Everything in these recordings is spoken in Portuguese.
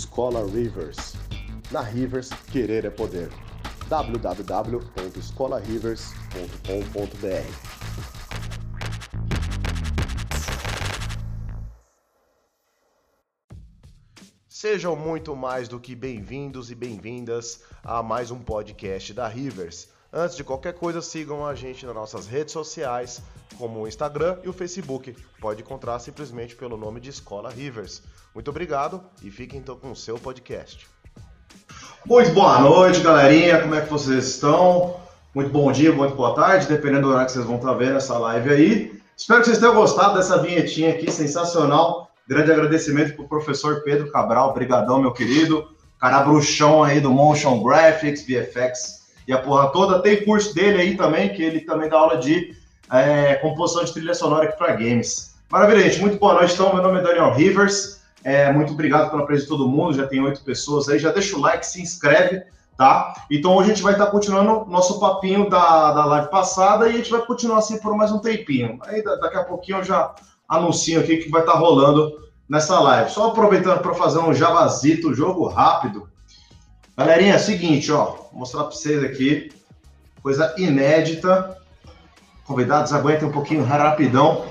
Escola Rivers. Na Rivers, querer é poder. www.escolarivers.com.br Sejam muito mais do que bem-vindos e bem-vindas a mais um podcast da Rivers. Antes de qualquer coisa, sigam a gente nas nossas redes sociais, como o Instagram e o Facebook. Pode encontrar simplesmente pelo nome de Escola Rivers. Muito obrigado e fiquem então com o seu podcast. Muito boa noite, galerinha. Como é que vocês estão? Muito bom dia, muito boa tarde, dependendo do horário que vocês vão estar vendo essa live aí. Espero que vocês tenham gostado dessa vinhetinha aqui, sensacional. Grande agradecimento para o professor Pedro Cabral, brigadão, meu querido. Cara bruxão aí do Motion Graphics, VFX e a porra toda. Tem curso dele aí também, que ele também dá aula de é, composição de trilha sonora aqui para games. Maravilha, gente. Muito boa noite. Então, meu nome é Daniel Rivers. É, muito obrigado pela presença de todo mundo. Já tem oito pessoas aí. Já deixa o like, se inscreve, tá? Então, hoje a gente vai estar continuando nosso papinho da, da live passada e a gente vai continuar assim por mais um tempinho. Aí, daqui a pouquinho eu já anuncio aqui que vai estar rolando nessa live. Só aproveitando para fazer um javazito, jogo rápido. Galerinha, é o seguinte, ó, vou mostrar para vocês aqui, coisa inédita. Convidados, aguentem um pouquinho rapidão.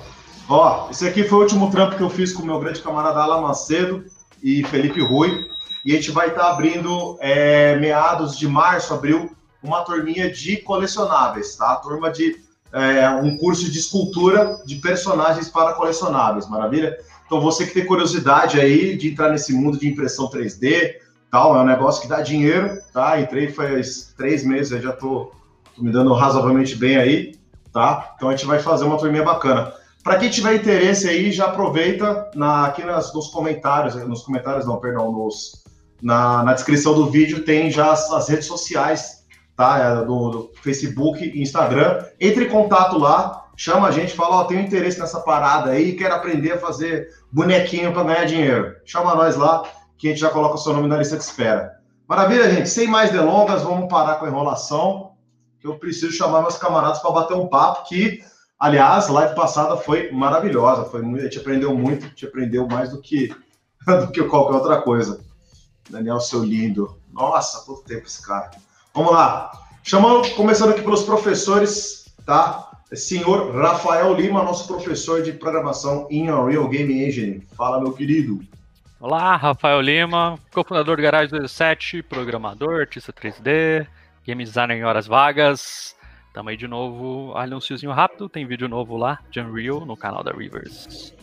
Ó, esse aqui foi o último trampo que eu fiz com o meu grande camarada Alan Macedo e Felipe Rui. E a gente vai estar abrindo, é, meados de março, abril, uma turminha de colecionáveis, tá? Turma de é, um curso de escultura de personagens para colecionáveis, maravilha? Então você que tem curiosidade aí de entrar nesse mundo de impressão 3D, tal, é um negócio que dá dinheiro, tá? Entrei faz três meses, já tô, tô me dando razoavelmente bem aí, tá? Então a gente vai fazer uma turminha bacana. Para quem tiver interesse aí, já aproveita na, aqui nas, nos comentários, nos comentários não, perdão, nos, na, na descrição do vídeo tem já as, as redes sociais tá? É do, do, Facebook e Instagram. Entre em contato lá, chama a gente, fala, ó, oh, tenho interesse nessa parada aí, quero aprender a fazer bonequinho para ganhar dinheiro. Chama nós lá, que a gente já coloca o seu nome na lista de espera. Maravilha, gente. Sem mais delongas, vamos parar com a enrolação, que eu preciso chamar meus camaradas para bater um papo que, aliás, live passada foi maravilhosa, foi muito, a gente aprendeu muito, a gente aprendeu mais do que do que qualquer outra coisa. Daniel, seu lindo. Nossa, quanto tempo esse cara. Vamos lá. Chamando, começando aqui pelos professores, tá? Senhor Rafael Lima, nosso professor de programação em Unreal Game Engine. Fala, meu querido. Olá, Rafael Lima, cofundador do Garage 27, programador, artista 3D, game designer em horas vagas. Tamo aí de novo, anúnciozinho rápido, tem vídeo novo lá de Unreal no canal da Rivers.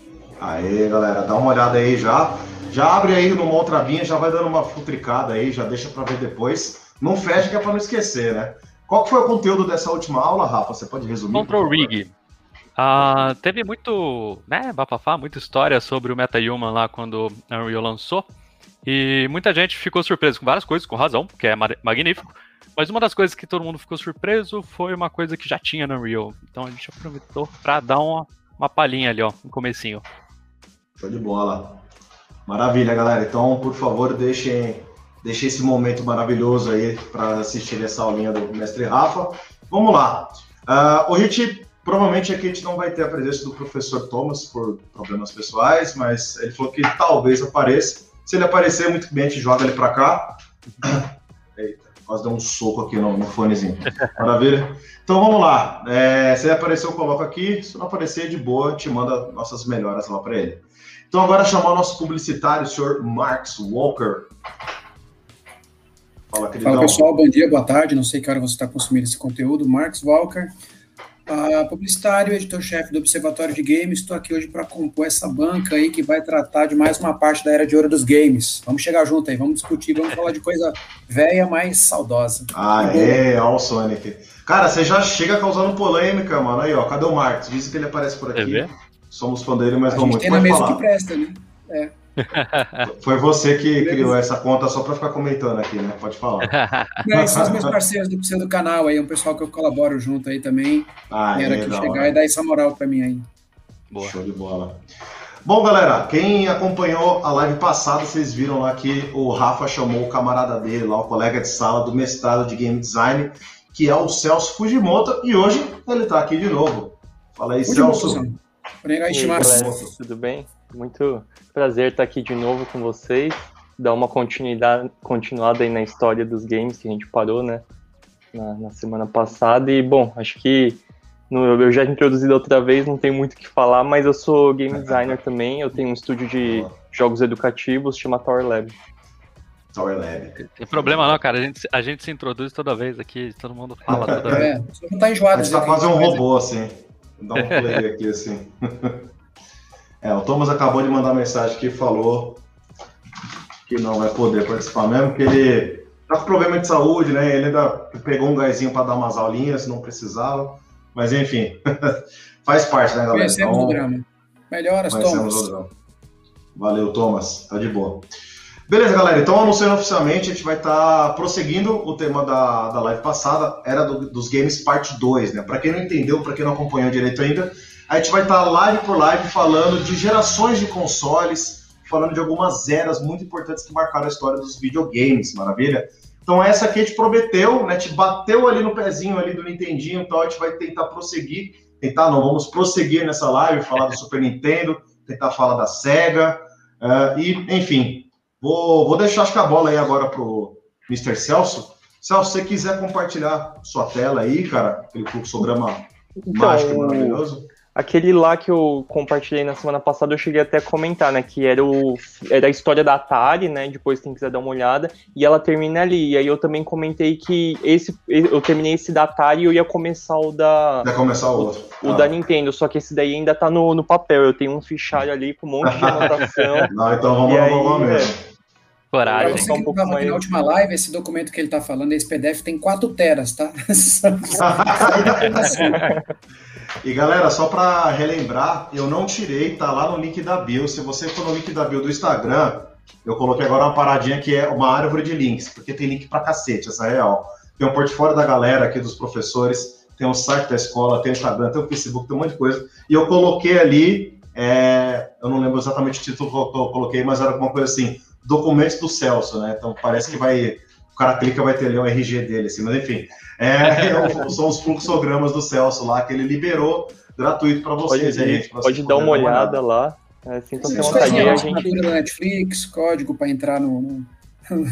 Aí, galera, dá uma olhada aí já. Já abre aí numa outra vinha, já vai dando uma futricada aí, já deixa para ver depois. Não fecha que é para não esquecer, né? Qual que foi o conteúdo dessa última aula, Rafa? Você pode resumir? Control Rig. Uh, teve muito, né, bafafá, muita história sobre o MetaHuman lá quando Unreal lançou. E muita gente ficou surpreso com várias coisas, com razão, que é magnífico. Mas uma das coisas que todo mundo ficou surpreso foi uma coisa que já tinha no Unreal. Então a gente aproveitou para dar uma, uma palhinha ali, ó, no comecinho. Show de bola. Maravilha, galera. Então, por favor, deixem Deixei esse momento maravilhoso aí para assistir essa aulinha do mestre Rafa. Vamos lá. Uh, hoje gente, provavelmente aqui a gente não vai ter a presença do professor Thomas por problemas pessoais, mas ele falou que talvez apareça. Se ele aparecer, muito bem, a gente joga ele para cá. Eita, quase deu um soco aqui no, no fonezinho. Maravilha? Então vamos lá. É, se ele aparecer, eu coloco aqui. Se não aparecer, de boa, gente manda nossas melhoras lá para ele. Então agora chamar o nosso publicitário, o senhor Marx Walker. Fala, queridão. Fala, pessoal. Bom dia, boa tarde. Não sei que hora você está consumindo esse conteúdo. Marcos Walker, uh, publicitário, editor-chefe do Observatório de Games. Estou aqui hoje para compor essa banca aí que vai tratar de mais uma parte da era de ouro dos games. Vamos chegar junto aí, vamos discutir, vamos falar de coisa velha, mas saudosa. Ah, é, ó o Sonic. Cara, você já chega causando polêmica, mano. Aí, ó, cadê o Marcos? Dizem que ele aparece por aqui. É Somos fã dele, mas a não muito. Tem na mesa que presta, né? É. Foi você que criou essa conta só para ficar comentando aqui, né? Pode falar. Não, são os meus parceiros do canal aí, um pessoal que eu colaboro junto aí também. Ah, Era aqui chegar e dar essa moral para mim aí. Boa. Show de bola. Bom, galera, quem acompanhou a live passada, vocês viram lá que o Rafa chamou o camarada dele lá, o colega de sala do mestrado de Game Design, que é o Celso Fujimoto, e hoje ele está aqui de novo. Fala aí, Fujimoto, Celso. Aí, tudo bem? Muito prazer estar aqui de novo com vocês. dar uma continuidade, continuada aí na história dos games que a gente parou, né? Na, na semana passada. E, bom, acho que no, eu já introduzido outra vez, não tem muito o que falar, mas eu sou game designer também. Eu tenho um estúdio de jogos educativos, chama Tower Lab. Tower Lab. Tem problema não, cara. A gente, a gente se introduz toda vez aqui, todo mundo fala toda vez. É, você não tá enjoado. A gente tá quase um robô, assim. Dá um play aqui, assim. É, o Thomas acabou de mandar mensagem que falou que não vai poder participar mesmo, porque ele tá com problema de saúde, né? Ele ainda pegou um gásinho para dar umas aulinhas, não precisava. Mas enfim, faz parte, né, galera? Conhecemos então, o drama. Melhoras, Thomas. Valeu, Thomas. Tá de boa. Beleza, galera. Então, anunciando oficialmente, a gente vai estar tá prosseguindo o tema da, da live passada, era do, dos games parte 2, né? Para quem não entendeu, para quem não acompanhou direito ainda, a gente vai estar live por live falando de gerações de consoles, falando de algumas eras muito importantes que marcaram a história dos videogames, maravilha? Então essa aqui a gente prometeu, né? Te bateu ali no pezinho ali do Nintendinho, então a gente vai tentar prosseguir, tentar não, vamos prosseguir nessa live, falar do Super Nintendo, tentar falar da Sega, uh, e enfim, Vou, vou deixar acho que a bola aí agora pro Mr. Celso. Celso, se você quiser compartilhar sua tela aí, cara, aquele fluxograma então, mágico maravilhoso. Aquele lá que eu compartilhei na semana passada, eu cheguei até a comentar, né? Que era, o, era a história da Atari, né? Depois quem quiser dar uma olhada. E ela termina ali. E aí eu também comentei que esse, eu terminei esse da Atari e eu ia começar o da. Ia começar o outro. O, ah. da Nintendo, só que esse daí ainda tá no, no papel. Eu tenho um fichário ali com um monte de anotação. Não, então vamos lá, vamos mesmo. É, Coragem. Você um pouco mais... Na última live, esse documento que ele está falando, esse PDF, tem 4 teras, tá? e galera, só para relembrar, eu não tirei, tá lá no link da bio. Se você for no link da bio do Instagram, eu coloquei agora uma paradinha que é uma árvore de links, porque tem link pra cacete, essa é real. Tem um portfólio da galera aqui, dos professores, tem o um site da escola, tem o Instagram, tem o Facebook, tem um monte de coisa. E eu coloquei ali, é... eu não lembro exatamente o título que eu coloquei, mas era alguma coisa assim documentos do Celso, né? Então parece que vai. O cara clica vai ter ali o RG dele, assim, mas enfim. É, são os fluxogramas do Celso lá que ele liberou gratuito para vocês. Pode, gente, pode dar uma olhada lá. É, assim, então, Sim, tem a gente... Netflix, código para entrar no. no...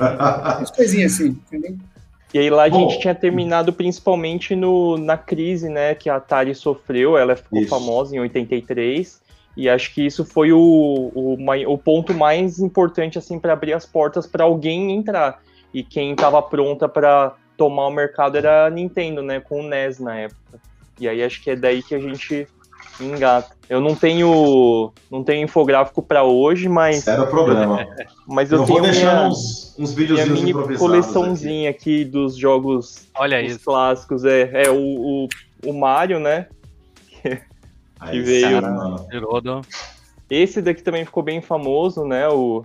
As coisinhas assim, entendeu? E aí lá a Bom, gente tinha terminado principalmente no, na crise, né, que a Atari sofreu, ela ficou isso. famosa em 83, e acho que isso foi o, o, o ponto mais importante assim para abrir as portas para alguém entrar. E quem estava pronta para tomar o mercado era a Nintendo, né, com o NES na época. E aí acho que é daí que a gente engata. Eu não tenho não tenho infográfico para hoje, mas era o problema. Mas eu, eu tenho vou deixar minha, uns, uns videozinhos minha mini coleçãozinha aqui. aqui. dos jogos Olha isso. clássicos é, é o, o, o Mario, né? Aí, que veio. Caramba. Esse daqui também ficou bem famoso, né? O,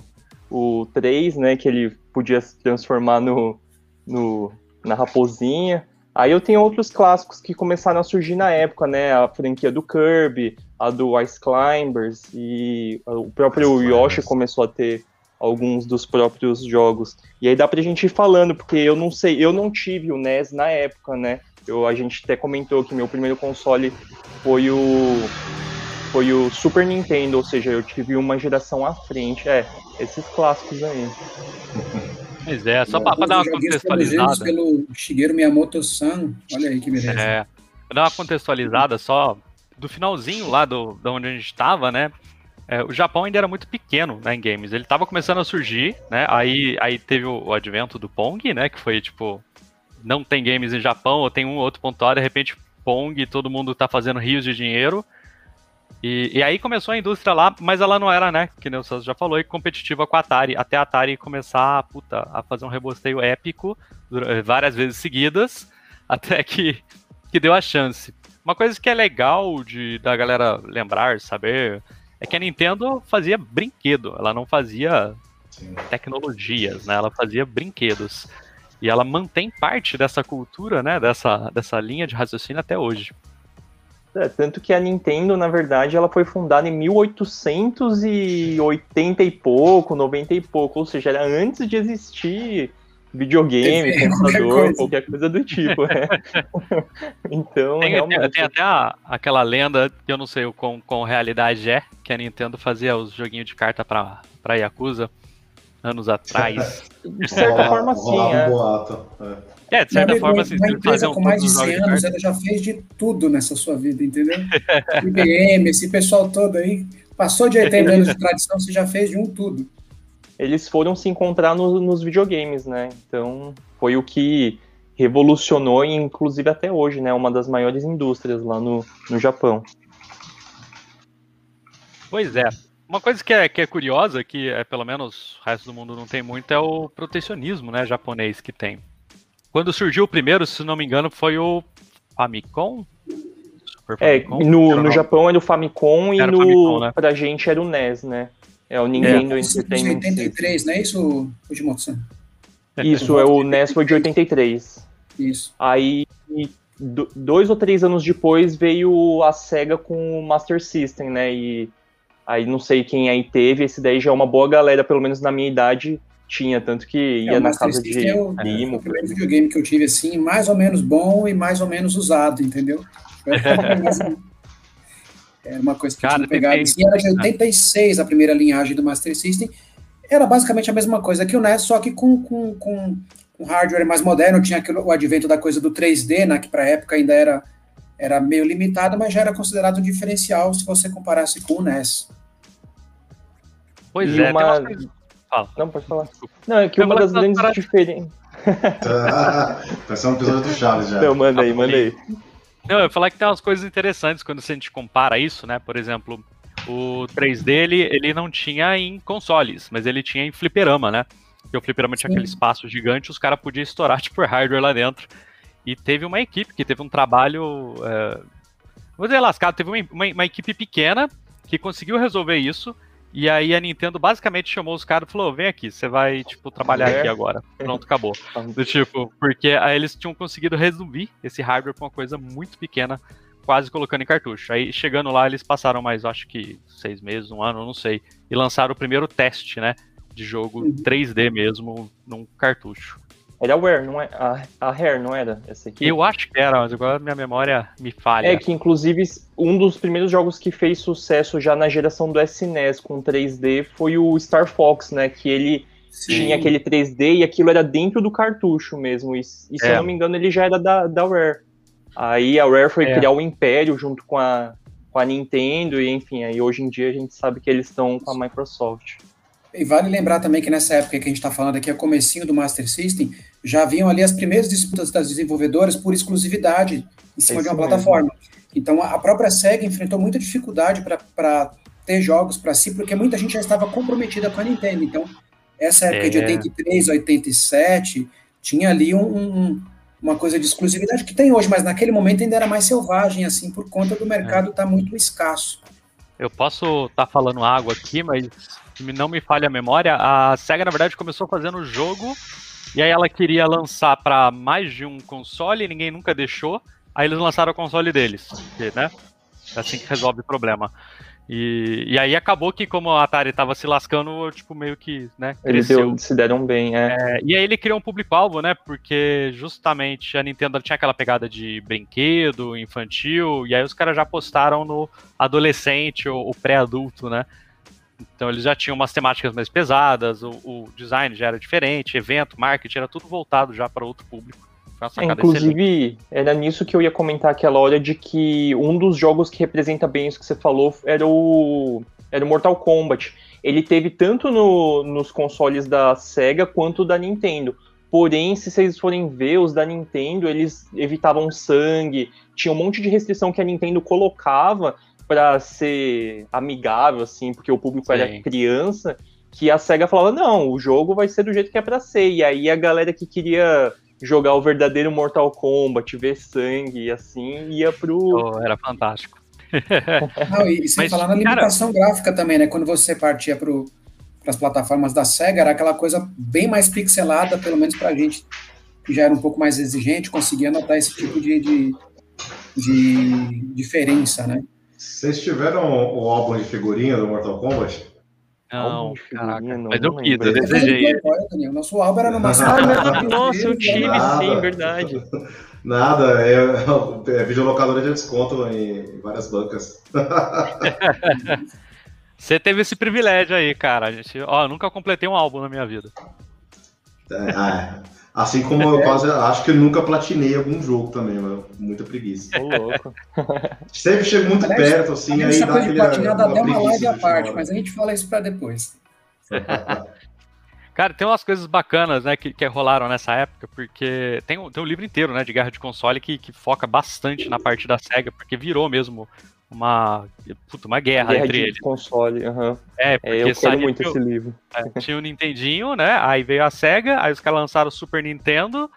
o 3, né? Que ele podia se transformar no, no, na raposinha. Aí eu tenho outros clássicos que começaram a surgir na época, né? A franquia do Kirby, a do Ice Climbers e o próprio Ice Yoshi Climbers. começou a ter alguns dos próprios jogos. E aí dá pra gente ir falando, porque eu não sei, eu não tive o NES na época, né? Eu, a gente até comentou que meu primeiro console foi o foi o Super Nintendo, ou seja, eu tive uma geração à frente. É, esses clássicos aí. Pois é, só para dar uma contextualizada. pelo Shigeru Miyamoto-san, olha aí que beleza. É, pra dar uma contextualizada só do finalzinho lá do, de onde a gente estava, né? É, o Japão ainda era muito pequeno né, em games. Ele estava começando a surgir, né? Aí, aí teve o, o advento do Pong, né? Que foi tipo não tem games em Japão, ou tem um outro pontual, de repente Pong, todo mundo tá fazendo rios de dinheiro. E, e, aí começou a indústria lá, mas ela não era, né, que nem o Celso já falou, competitiva com a Atari, até a Atari começar puta, a fazer um rebosteio épico várias vezes seguidas, até que, que deu a chance. Uma coisa que é legal de da galera lembrar, saber, é que a Nintendo fazia brinquedo, ela não fazia tecnologias, né? Ela fazia brinquedos. E ela mantém parte dessa cultura, né? Dessa, dessa linha de raciocínio até hoje. É, tanto que a Nintendo, na verdade, ela foi fundada em 1880 e pouco, 90 e pouco, ou seja, era antes de existir videogame, é, computador, qualquer, qualquer coisa do tipo. Né? então, tem, realmente... tem, até a, aquela lenda, que eu não sei o quão, quão realidade é, que a Nintendo fazia os joguinhos de carta para pra Yakuza. Anos atrás. De certa forma, sim. é. Um boato. É. é, de certa Meu forma, amigo, uma empresa com mais de 100 anos, ela já fez de tudo nessa sua vida, entendeu? IBM, esse pessoal todo aí, passou de 80 anos de tradição, você já fez de um tudo. Eles foram se encontrar no, nos videogames, né? Então, foi o que revolucionou, inclusive até hoje, né? Uma das maiores indústrias lá no, no Japão. Pois é. Uma coisa que é, que é curiosa, que é, pelo menos o resto do mundo não tem muito, é o protecionismo né, japonês que tem. Quando surgiu o primeiro, se não me engano, foi o Famicom? É, no, no Japão era o Famicom e no, Famicom, né? pra gente era o NES, né? É o Nintendo é. Entertainment 83, não é isso, Fujimoto-san? Isso, é o NES foi de 83. Isso. Aí, dois ou três anos depois, veio a SEGA com o Master System, né? E aí não sei quem aí teve, esse daí já é uma boa galera, pelo menos na minha idade, tinha, tanto que ia é, na casa de é o, primo. É o primeiro videogame que eu tive, assim, mais ou menos bom e mais ou menos usado, entendeu? Era uma coisa que Cara, eu tinha pegado. Assim, era de 86 a primeira linhagem do Master System. Era basicamente a mesma coisa que o NES, só que com, com, com, com hardware mais moderno. Tinha aquilo, o advento da coisa do 3D, né, que para a época ainda era, era meio limitado, mas já era considerado um diferencial se você comparasse com o NES. Pois e é, uma... Fala. Não, pode falar. Não, é que uma das grandes para... diferenças. ah, vai ser um episódio do Chaves já. Não, manda aí, manda aí. Não, eu ia falar que tem umas coisas interessantes quando a gente compara isso, né? Por exemplo, o 3D ele, ele não tinha em consoles, mas ele tinha em fliperama, né? Porque o fliperama tinha Sim. aquele espaço gigante, os caras podiam estourar tipo hardware lá dentro. E teve uma equipe que teve um trabalho. É, vou dizer lascado, teve uma, uma, uma equipe pequena que conseguiu resolver isso e aí a Nintendo basicamente chamou os caras e falou: vem aqui, você vai, tipo, trabalhar é. aqui agora. Pronto, acabou. Do tipo, porque aí eles tinham conseguido resolver esse hardware com uma coisa muito pequena, quase colocando em cartucho. Aí chegando lá, eles passaram mais, acho que seis meses, um ano, não sei, e lançaram o primeiro teste, né? De jogo 3D uhum. mesmo num cartucho. Era a Rare, não é? A, a Rare, não era? Essa aqui? Eu acho que era, mas agora minha memória me falha. É que, inclusive, um dos primeiros jogos que fez sucesso já na geração do SNES com 3D foi o Star Fox, né? Que ele Sim. tinha aquele 3D e aquilo era dentro do cartucho mesmo. E, e se é. eu não me engano, ele já era da, da Rare. Aí a Rare foi é. criar o Império junto com a, com a Nintendo, e enfim, aí hoje em dia a gente sabe que eles estão com a Microsoft. E vale lembrar também que nessa época que a gente está falando aqui, a comecinho do Master System, já haviam ali as primeiras disputas das desenvolvedoras por exclusividade em cima de uma mesmo. plataforma. Então a própria SEGA enfrentou muita dificuldade para ter jogos para si, porque muita gente já estava comprometida com a Nintendo. Então, essa época é. de 83 a 87 tinha ali um, um, uma coisa de exclusividade que tem hoje, mas naquele momento ainda era mais selvagem, assim, por conta do mercado estar é. tá muito escasso. Eu posso estar tá falando água aqui, mas não me falha a memória, a SEGA, na verdade, começou fazendo o jogo e aí ela queria lançar para mais de um console, ninguém nunca deixou. Aí eles lançaram o console deles, né? É assim que resolve o problema. E, e aí acabou que, como a Atari tava se lascando, tipo, meio que, né, Eles se deram bem, é. é. E aí ele criou um público-alvo, né, porque justamente a Nintendo tinha aquela pegada de brinquedo, infantil, e aí os caras já apostaram no adolescente ou, ou pré-adulto, né. Então eles já tinham umas temáticas mais pesadas, o, o design já era diferente, evento, marketing, era tudo voltado já para outro público. É, inclusive, era nisso que eu ia comentar aquela hora de que um dos jogos que representa bem isso que você falou era o, era o Mortal Kombat. Ele teve tanto no, nos consoles da Sega quanto da Nintendo. Porém, se vocês forem ver, os da Nintendo, eles evitavam sangue, tinha um monte de restrição que a Nintendo colocava para ser amigável, assim, porque o público Sim. era criança, que a SEGA falava, não, o jogo vai ser do jeito que é para ser. E aí a galera que queria jogar o verdadeiro Mortal Kombat, ver sangue, assim, ia pro... Oh, era fantástico. não, e sem Mas, falar na limitação cara... gráfica também, né? Quando você partia para as plataformas da SEGA, era aquela coisa bem mais pixelada, pelo menos pra gente que já era um pouco mais exigente, conseguia notar esse tipo de, de, de diferença, né? Vocês tiveram o álbum de figurinha do Mortal Kombat? Não, caraca, não, mas eu quis, eu desejei. O nosso álbum era no máximo. Ah, nossa, eu tive Nada. sim, verdade. Nada, é, é videolocadora de desconto em várias bancas. Você teve esse privilégio aí, cara. A gente, ó, eu nunca completei um álbum na minha vida. É, é. Assim como eu quase acho que eu nunca platinei algum jogo também, mano. Muita preguiça. Ô, louco. Sempre chego muito Aliás, perto, assim, A aí gente dá pode aquele. platinar dá até uma live à parte, mas a gente fala isso pra depois. Cara, tem umas coisas bacanas, né, que, que rolaram nessa época, porque tem, um- tem um livro inteiro, né, de guerra de console que, que foca bastante na parte da SEGA, porque virou mesmo uma, puta, uma guerra, Guerra entre de eles. console. É, É, porque eu quero muito esse livro. é, tinha o Nintendinho, né, aí veio a SEGA, aí os caras lançaram o Super Nintendo,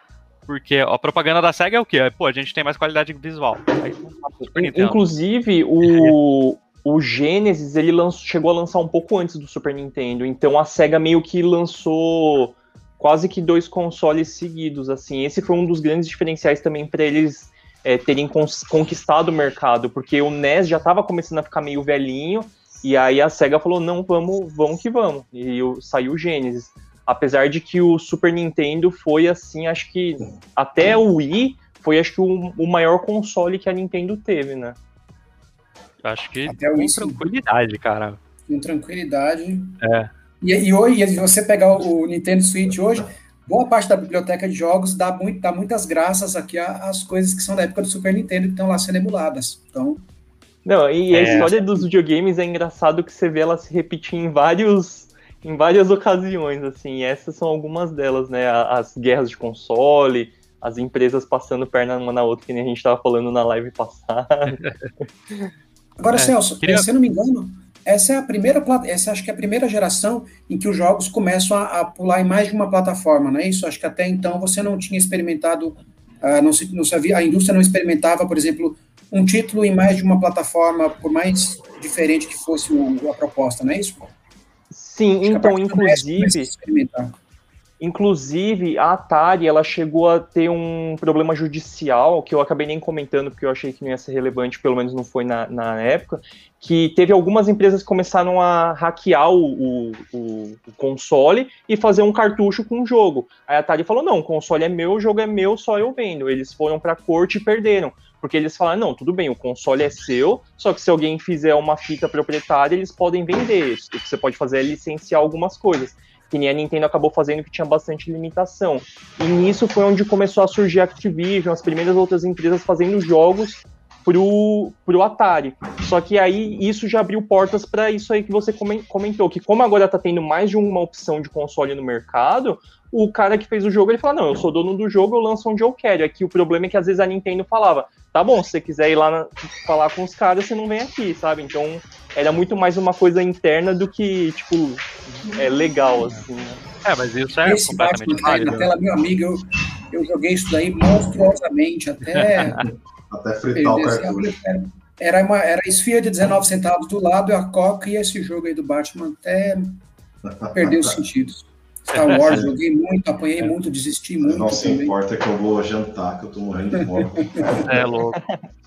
porque a propaganda da SEGA é o quê? É, Pô, a gente tem mais qualidade visual. Aí o Nintendo. Inclusive, o, o Genesis, ele lançou, chegou a lançar um pouco antes do Super Nintendo, então a SEGA meio que lançou quase que dois consoles seguidos, assim. Esse foi um dos grandes diferenciais também para eles é, terem conquistado o mercado, porque o NES já estava começando a ficar meio velhinho, e aí a SEGA falou, não, vamos, vamos que vamos. E saiu o Genesis. Apesar de que o Super Nintendo foi, assim, acho que até o Wii foi, acho que, o, o maior console que a Nintendo teve, né? Acho que Até o com isso. tranquilidade, cara. Com tranquilidade. É. E, e hoje, se você pegar o Nintendo Switch hoje, boa parte da biblioteca de jogos dá, muito, dá muitas graças aqui a- às coisas que são da época do Super Nintendo que estão lá sendo emuladas. Então, Não, e a É. história dos videogames é engraçado que você vê ela se repetir em vários em várias ocasiões, assim, e essas são algumas delas, né? A- As guerras de console, as empresas passando perna uma na outra, que nem a gente tava falando na live passada. Agora, É, Celso, queria- se eu não me engano, essa é a primeira essa acho que é a primeira geração em que os jogos começam a, a pular em mais de uma plataforma, não é isso? Acho que até então você não tinha experimentado, ah, não, se, não se havia, a indústria não experimentava, por exemplo, um título em mais de uma plataforma, por mais diferente que fosse o- a proposta, não é isso? Sim, então, inclusive. Inclusive, a Atari ela chegou a ter um problema judicial, que eu acabei nem comentando, porque eu achei que não ia ser relevante, pelo menos não foi na, na época, que teve algumas empresas que começaram a hackear o, o, o- console e fazer um cartucho com o jogo. Aí a Atari falou, não, o console é meu, o jogo é meu, só eu vendo. Eles foram pra corte e perderam. Porque eles falaram, não, tudo bem, o console é seu, só que se alguém fizer uma fita proprietária, eles podem vender. O que você pode fazer é licenciar algumas coisas que nem a Nintendo acabou fazendo que tinha bastante limitação. E nisso foi onde começou a surgir a Activision, as primeiras outras empresas fazendo jogos pro, pro Atari. Só que aí isso já abriu portas para isso aí que você comen- comentou, que como agora tá tendo mais de uma opção de console no mercado, o cara que fez o jogo, ele fala, não, eu sou dono do jogo, eu lanço onde eu quero. Aqui o problema é que às vezes a Nintendo falava, tá bom, se você quiser ir lá na- falar com os caras, você não vem aqui, sabe? Então era muito mais uma coisa interna do que, tipo, é legal, assim, né? É, mas isso é Esse Batman completamente aí na válido. tela, meu amigo, eu, eu joguei isso daí monstruosamente, até Até fritar o cartucho. Era, era uma era a esfia de 19 centavos do lado, a Coca e esse jogo aí do Batman até perdeu os sentidos. Star Wars, joguei muito, apanhei muito, desisti muito Não se importa que eu vou jantar, que eu tô morrendo de fome. É louco.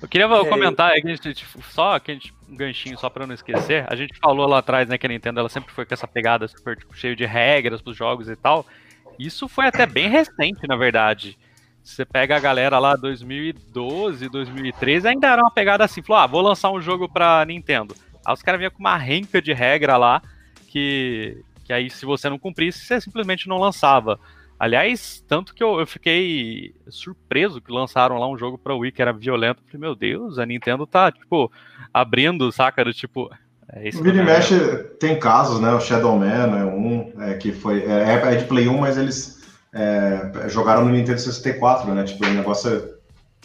Eu queria É, comentar é que a gente, só que a gente, um ganchinho só pra não esquecer. A gente falou lá atrás, né, que a Nintendo ela sempre foi com essa pegada super tipo, cheio de regras pros jogos e tal. Isso foi até bem recente, na verdade. Você pega a galera lá 2012, 2013, ainda era uma pegada assim, falou: "Ah, vou lançar um jogo pra Nintendo". Aí os caras vinham com uma renca de regra lá que que aí se você não cumprisse, você simplesmente não lançava. Aliás, tanto que eu, eu fiquei surpreso que lançaram lá um jogo pra Wii que era violento. Falei, meu Deus, a Nintendo tá, tipo, abrindo, saca? Do, tipo, é isso. Vira e também, mexe, tem casos, né? O Shadow Man é um, é, que foi. É, é de Play 1, mas eles é, jogaram no Nintendo 64, né? Tipo, o negócio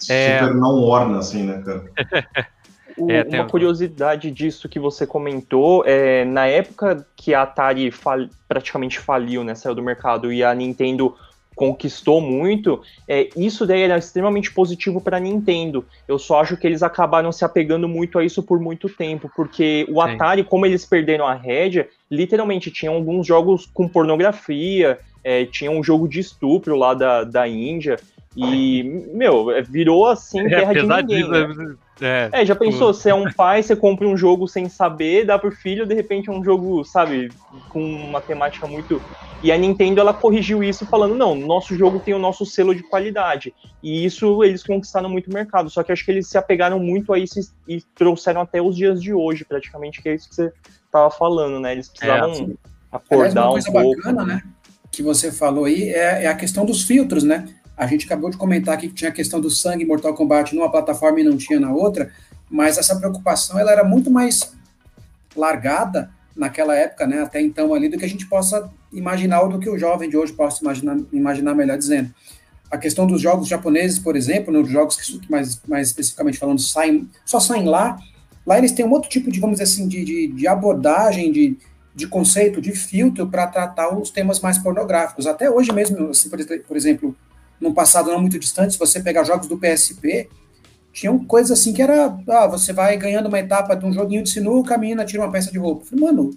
é É. super não orna, assim, né, cara? O- É, uma um- curiosidade disso que você comentou, é, na época que a Atari fal- praticamente faliu, né, saiu do mercado, e a Nintendo conquistou muito, é, isso daí era extremamente positivo para a Nintendo. Eu só acho que eles acabaram se apegando muito a isso por muito tempo, porque o Sim. Atari, como eles perderam a rédea, literalmente tinham alguns jogos com pornografia, é, tinha um jogo de estupro lá da, da Índia, E, meu, virou assim É, terra de ninguém. disso, né? é, É, já pensou, você é um pai, você compra um jogo sem saber, dá pro filho, de repente é um jogo, sabe, com uma temática muito. E a Nintendo ela corrigiu isso falando, não, nosso jogo tem o nosso selo de qualidade. E isso eles conquistaram muito o mercado. Só que acho que eles se apegaram muito a isso e, trouxeram até os dias de hoje, praticamente, que é isso que você tava falando, né? Eles precisavam. Aliás, acordar uma um coisa pouco. bacana, né, que você falou aí é, é a questão dos filtros, né? A gente acabou de comentar aqui que tinha a questão do sangue em Mortal Kombat numa plataforma e não tinha na outra, mas essa preocupação ela era muito mais largada naquela época, né, até então ali, do que a gente possa imaginar ou do que o jovem de hoje possa imaginar, imaginar melhor dizendo. A questão dos jogos japoneses, por exemplo, nos jogos que mais, mais especificamente falando saem, só saem lá, lá eles têm um outro tipo de, vamos dizer assim, de, de, de abordagem, de, de conceito, de filtro para tratar os temas mais pornográficos. Até hoje mesmo, assim, por, por exemplo, num passado não muito distante, se você pegar jogos do PSP, tinham coisas assim que era, ah, você vai ganhando uma etapa de um joguinho de sinuca, a menina tira uma peça de roupa. Eu falei, mano,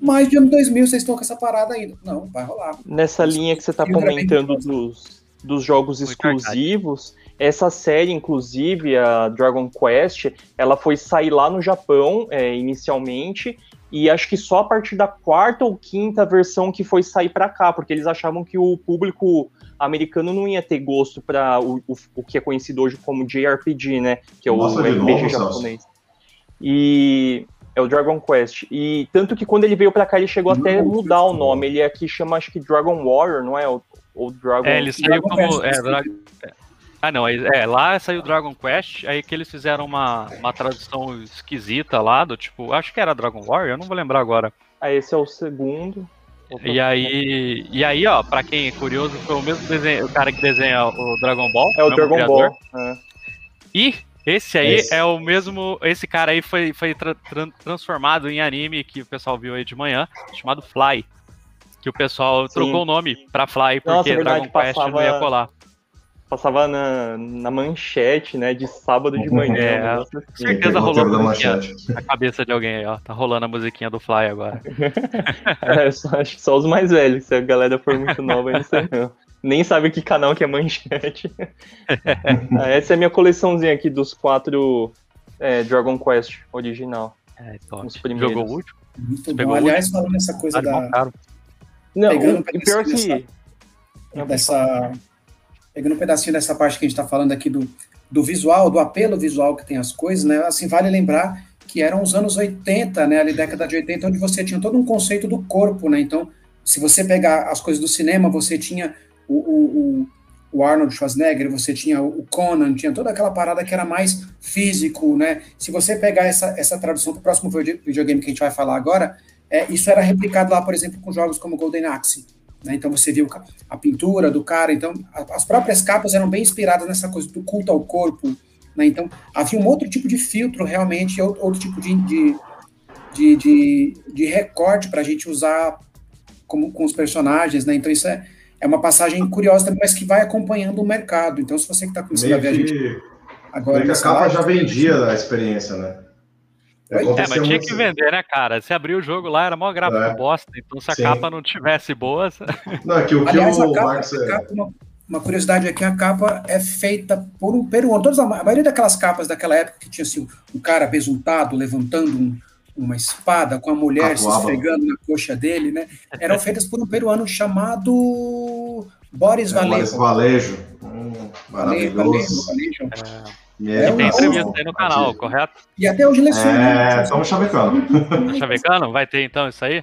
mais de ano 2000 vocês estão com essa parada ainda. Não, vai rolar. Nessa linha que você está comentando dos, dos jogos Muito exclusivos, essa série, inclusive, a Dragon Quest, ela foi sair lá no Japão é, inicialmente, e acho que só a partir da quarta ou quinta versão que foi sair para cá, porque eles achavam que o público americano não ia ter gosto para o, o, o que é conhecido hoje como JRPG, né? Que é o de RPG novo, japonês. E é o Dragon Quest. E tanto que quando ele veio pra cá, ele chegou até a mudar o nome. Ele aqui chama, acho que Dragon Warrior, não é? Ou, ou Dragon. É, ele saiu Dragon como. Quest, É. Dra- Ah, não, é, é, lá saiu Dragon Quest, aí que eles fizeram uma, uma tradução esquisita lá, do tipo, acho que era Dragon Warrior, eu não vou lembrar agora. Ah, esse é o segundo. E aí, e aí, ó, pra quem é curioso, foi o mesmo desenho, o cara que desenha o Dragon Ball. É o Dragon criador. Ball. é. E esse aí Esse. é o mesmo. Esse cara aí foi, foi tra- tran- transformado em anime que o pessoal viu aí de manhã, chamado Fly. Que o pessoal Sim. trocou o nome pra Fly, porque Nossa, é verdade, Dragon Quest não ia colar. Passava na, na manchete, né? De sábado de manhã. É, um negócio assim. certeza rolou musiquinha. manchete. Na cabeça de alguém aí, ó. Tá rolando a musiquinha do Fly agora. É, só, acho que só os mais velhos. Se a galera for muito nova, eu não sei não. Nem sabe que canal que é manchete. Ah, Essa é a minha coleçãozinha aqui dos quatro é, Dragon Quest original. É, top. Os primeiros. Jogou o último? Muito bom. Aliás, falando nessa coisa da. Não, Pegando o, pior pedacinho que. dessa- dessa. Pegando um pedacinho dessa parte que a gente está falando aqui do, do visual, do apelo visual que tem as coisas, né? Assim, vale lembrar que eram os anos 80, né? Ali, década de 80, onde você tinha todo um conceito do corpo, né? Então, se você pegar as coisas do cinema, você tinha o, o, o- Arnold Schwarzenegger, você tinha o Conan, tinha toda aquela parada que era mais físico, né? Se você pegar essa, essa tradução para o próximo vide- videogame que a gente vai falar agora, é, isso era replicado lá, por exemplo, com jogos como Golden Axe. Né? Então você viu a pintura do cara, então a- as próprias capas eram bem inspiradas nessa coisa do culto ao corpo. Né? Então havia um outro tipo de filtro realmente, ou- outro tipo de, de, de, de, de recorte para a gente usar como, com os personagens. Né? Então isso é, é uma passagem curiosa também, mas que vai acompanhando o mercado. Então se você que está começando a Meio ver a gente que, agora... meio que a capa live, já vendia a experiência, né? Oi? É, mas tinha muito- que vender, né, cara? Se abrir o jogo lá, era mó gráfico É. bosta. Então, se a Sim. capa não tivesse boa, Não, é que o que Aliás, a o capa, Marcos... a capa- uma, uma curiosidade aqui, a capa é feita por um peruano. Todas, a ma- a maioria daquelas capas daquela época que tinha assim, um cara besuntado, levantando um- uma espada com a mulher se esfregando na coxa dele, né? Eram feitas por um peruano chamado Boris Valejo. Vallejo. Valejo. Hum, Valejo, maravilhoso. Valejo. É, tem entrevista aí no canal, correto? E até hoje leciona. É, né? estamos chavecando. Chavecano? Vai ter então isso aí?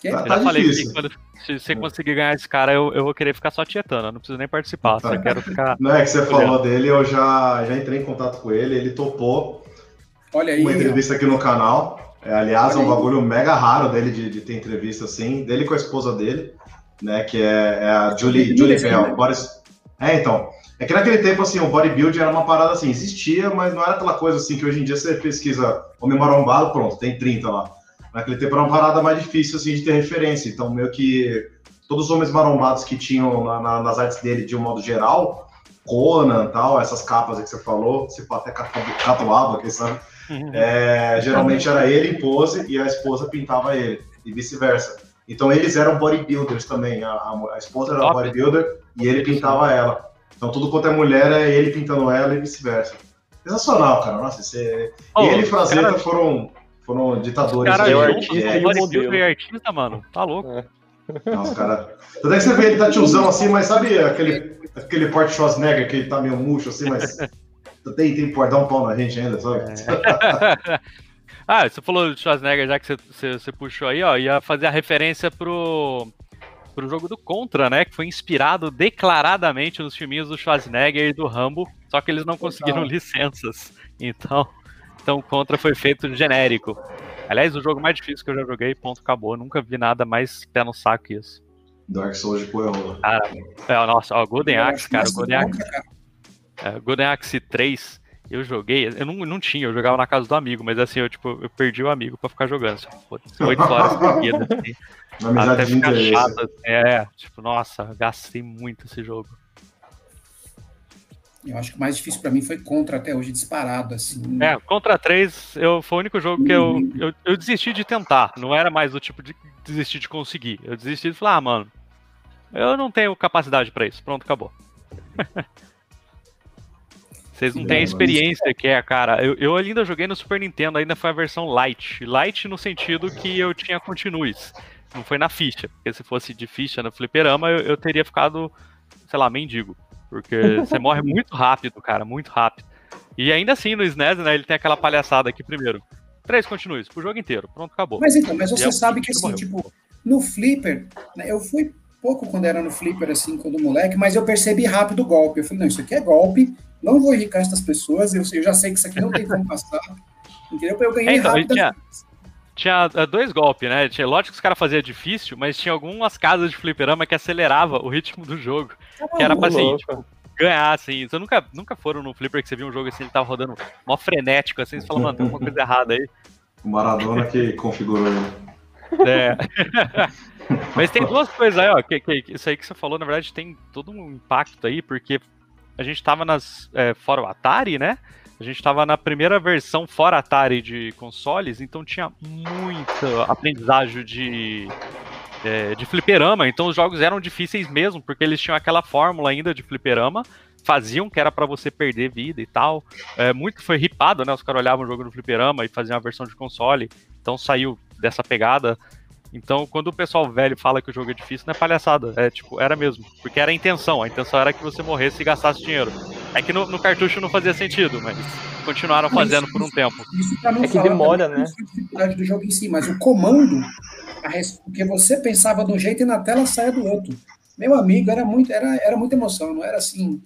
Que- Tá. Eu já falei difícil. que quando se você conseguir ganhar esse cara, eu, eu vou querer ficar só tietando. Eu não preciso nem participar. Só Tá. quero ficar. Não é que você Olhando. falou dele, eu já, já entrei em contato com ele, ele topou Olha aí. uma entrevista aqui no canal. É, aliás, é um bagulho mega raro dele de, de ter entrevista assim, dele com a esposa dele, né? Que é, é a Julie, Julie Bell. Bell. Boris... É, então. É que naquele tempo, assim, o bodybuilding era uma parada assim, existia, mas não era aquela coisa assim que hoje em dia você pesquisa homem marombado, pronto, tem 30 lá. Naquele tempo era uma parada mais difícil, assim, de ter referência. Então, meio que todos os homens marombados que tinham na- na- nas artes dele, de um modo geral, Conan tal, essas capas que você falou, se até catu- catuaba, quem sabe? É, geralmente era ele em pose e a esposa pintava ele, e vice-versa. Então eles eram bodybuilders também. A, a- a esposa era Top. bodybuilder e ele pintava ela. Então tudo quanto é mulher é ele pintando ela e vice-versa. Sensacional, cara. Nossa, você... Ô, e ele e Frazetta cara- foram, foram ditadores. Cara, aí, é eu artista é, e o artista, modelo. e artista, mano. Tá louco. Nossa, cara. Tanto é que você vê ele tá tiozão assim, mas sabe aquele, aquele porte Schwarzenegger que ele tá meio murcho assim, mas tem, tem por dar um pau na gente ainda, sabe? ah, você falou do Schwarzenegger, já que você, você, você puxou aí, ó, ia fazer a referência pro, pro jogo do Contra, né? Que foi inspirado declaradamente nos filminhos do Schwarzenegger e do Rambo, só que eles não conseguiram Total. licenças. Então, então o Contra foi feito genérico. Aliás, o jogo mais difícil que eu já joguei, ponto, acabou. Nunca vi nada mais pé no saco que isso. Dark Souls de Coelho. É, nossa, ó, Golden Eu Axe, cara, massa Golden Axe cara. É, Golden Axe 3, eu joguei, eu não, não tinha, eu jogava na casa do amigo, mas assim, eu tipo, eu perdi o amigo pra ficar jogando, assim, oito horas seguidas, assim, até ficar chato, assim, é, tipo, nossa, gastei muito esse jogo. Eu acho que o mais difícil pra mim foi contra até hoje, disparado, assim. É, Contra 3, eu, foi o único jogo que eu, eu, eu desisti de tentar, não era mais do tipo de desistir de conseguir, eu desisti de falar, ah, mano, eu não tenho capacidade pra isso, pronto, acabou. Vocês não Que têm a experiência que é, cara. Eu, eu ainda joguei no Super Nintendo, ainda foi a versão light. Light no sentido que eu tinha continues. Não foi na ficha. Porque se fosse de ficha no fliperama, eu, eu teria ficado, sei lá, mendigo. Porque você morre muito rápido, cara, muito rápido. E ainda assim, no SNES, né, ele tem aquela palhaçada aqui primeiro. Três continues, pro jogo inteiro. Pronto, acabou. Mas então, mas é você o sabe que que assim, morreu. tipo, no Flipper, né, eu fui pouco quando era no Flipper, assim, quando moleque, mas eu percebi rápido o golpe. Eu falei, não, isso aqui é golpe, não vou irritar essas pessoas, eu, eu já sei que isso aqui não tem como passar. Entendeu? Eu ganhei É, então, rápido. tinha- Tinha eh, dois golpes, né? Tinha, lógico que os caras faziam difícil, mas tinha algumas casas de fliperama que aceleravam o ritmo do jogo. Que era pra assim, tipo, ganhar, assim. Você nunca, nunca foram no flipper que você viu um jogo assim, ele tava rodando mó frenético, assim, você fala, mano, tem alguma coisa errada aí. O Maradona que configurou ele. É. Mas tem duas coisas aí, ó. Que, que- que isso aí que você falou, na verdade, tem todo um impacto aí, porque a gente tava nas. É, fora o Atari, né? A gente tava na primeira versão fora Atari de consoles, então tinha muita aprendizagem de. é, de fliperama, então os jogos eram difíceis mesmo, porque eles tinham aquela fórmula ainda de fliperama, faziam que era pra você perder vida e tal. É, muito foi ripado, né? Os caras olhavam o jogo no fliperama e faziam a versão de console, então saiu dessa pegada. Então, quando o pessoal velho fala que o jogo é difícil, não é palhaçada. É tipo, era mesmo. Porque era a intenção. A intenção era que você morresse e gastasse dinheiro. É que no, no cartucho não fazia sentido, mas continuaram fazendo por um tempo. Isso pra não É que demora, também né? da dificuldade do jogo em si, mas o comando, a res- porque você pensava de um jeito e na tela saia do outro. Meu amigo, era muito, era, era muita emoção, não era assim.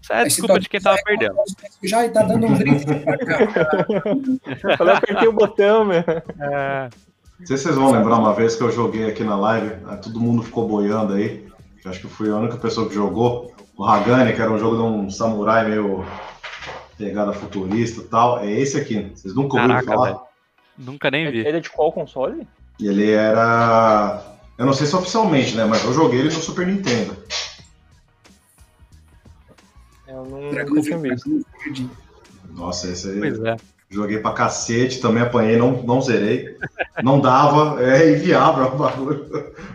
Isso é desculpa de quem tava perdendo. Já tá dando um drift pra cá. Eu apertei o botão, meu. É, Não sei se vocês vão lembrar uma vez que eu joguei aqui na live, aí todo mundo ficou boiando aí. que Acho que fui a única pessoa que jogou. O Hagane, que era um jogo de um samurai meio pegada futurista e tal. É esse aqui. Vocês nunca ouviram Caraca, falar? velho. Nunca nem vi. Ele é de qual console? E ele era. Eu não sei se oficialmente, né? Mas eu joguei ele no Super Nintendo. Eu não, nunca. Verde. Nossa, esse aí. Pois é. Joguei pra cacete, também apanhei, não, não zerei. Não dava, é inviável.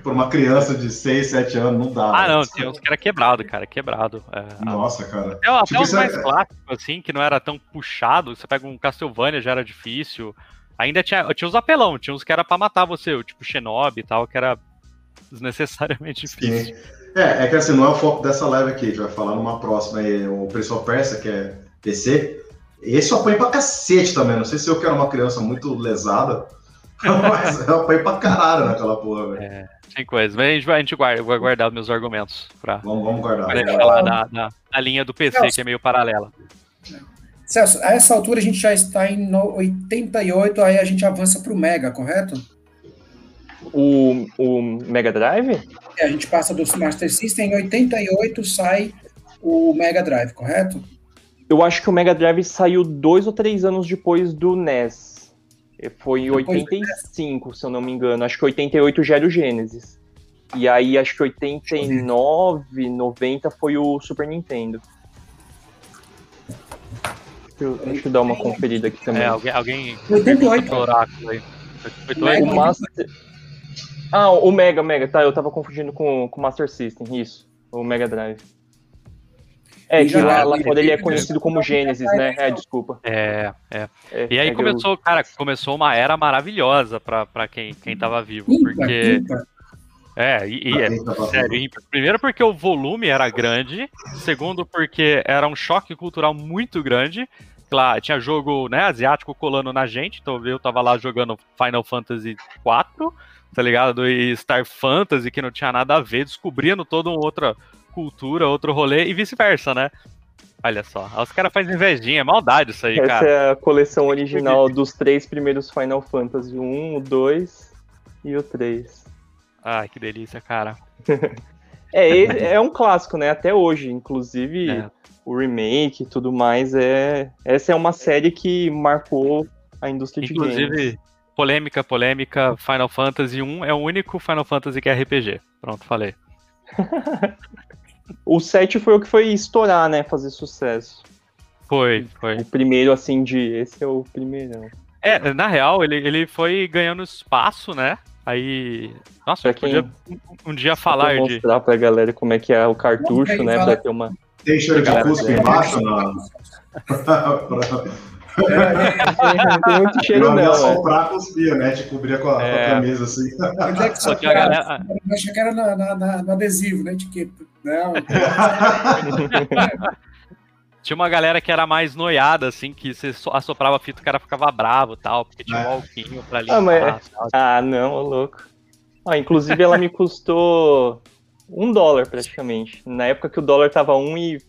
Pra uma criança de 6, 7 anos, não dava. Ah, não, tinha uns que era quebrado, cara, quebrado. É, Nossa, cara. até até Tipo, os mais é- clássicos, assim, que não era tão puxado. Você pega um Castlevania, já era difícil. Ainda tinha, tinha os apelão, tinha uns que era pra matar você, o tipo Shinobi e tal, que era desnecessariamente difícil. Sim. É, é que assim, não é o foco dessa live aqui, a gente vai falar numa próxima aí, o Prince of Persia, que é PC. Esse eu apanhei pra cacete também, não sei se eu que era uma criança muito lesada, mas eu apanhei pra caralho naquela porra, velho. Tem coisa. Mas a gente vai, a gente guarda, eu vou guardar os meus argumentos pra, Vamos, vamos guardar. pra gente falar da, da, da linha do PC, que é meio paralela. Celso, a essa altura a gente já está em no- 88, aí a gente avança para o Mega, correto? O, o Mega Drive? É, a gente passa do Master System, em 88 sai o Mega Drive, correto? Eu acho que o Mega Drive saiu dois ou três anos depois do NES. Foi em Depois do 85, se eu não me engano. Acho que 88 já era o Genesis. E aí, acho que 89, 90 foi o Super Nintendo. Deixa eu, deixa eu dar uma conferida aqui também. É, alguém, alguém 88. pro oráculo aí. Foi Mega. O Master... Ah, o Mega, Mega, tá. Eu tava confundindo com com o Master System, isso. o Mega Drive. É, que lá, lá quando ele é conhecido como Gênesis, né? É, desculpa. É, é. é e aí é começou, cara, começou uma era maravilhosa pra, pra quem, quem tava vivo. Porque. É, e, e é, sério, primeiro porque o volume era grande, segundo porque era um choque cultural muito grande. Lá, tinha jogo né, asiático colando na gente, então eu tava lá jogando Final Fantasy IV, tá ligado? E Star Fantasy, que não tinha nada a ver, descobrindo toda uma outra cultura, outro rolê e vice-versa, né? Olha só, os caras fazem invejinha, é maldade isso aí, Essa cara. Essa é a coleção original dos três primeiros Final Fantasy, o 1, o 2 e o 3. Ai, que delícia, cara. é, é um clássico, né? Até hoje, inclusive é. o remake e tudo mais, é essa é uma série que marcou a indústria de games. Inclusive, polêmica, polêmica, Final Fantasy 1 é o único Final Fantasy que é RPG. Pronto, falei. O 7 foi o que foi estourar, né? Fazer sucesso. Foi, foi. O primeiro, assim, de. Esse é o primeiro. É, na real, ele, ele foi ganhando espaço, né? Aí. Nossa, eu podia um dia falar pra de. mostrar pra galera como é que é o cartucho, né? Pra ter uma. Deixa de cuspe embaixo, não. É, não tem muito cheiro, não. Não soprar cuspia, né? Te cobrir com a, é. com a camisa assim. Onde é que só que a galera. Acho que era na, na, na, no adesivo, né? Etiqueta. Não. Tinha uma galera que era mais noiada, assim, que você assoprava a fita o cara ficava bravo tal, porque tinha um é. alquinho pra limpar. Ah, mas... ah não, louco. Ah, inclusive ela me custou um dólar praticamente. Na época que o dólar tava um e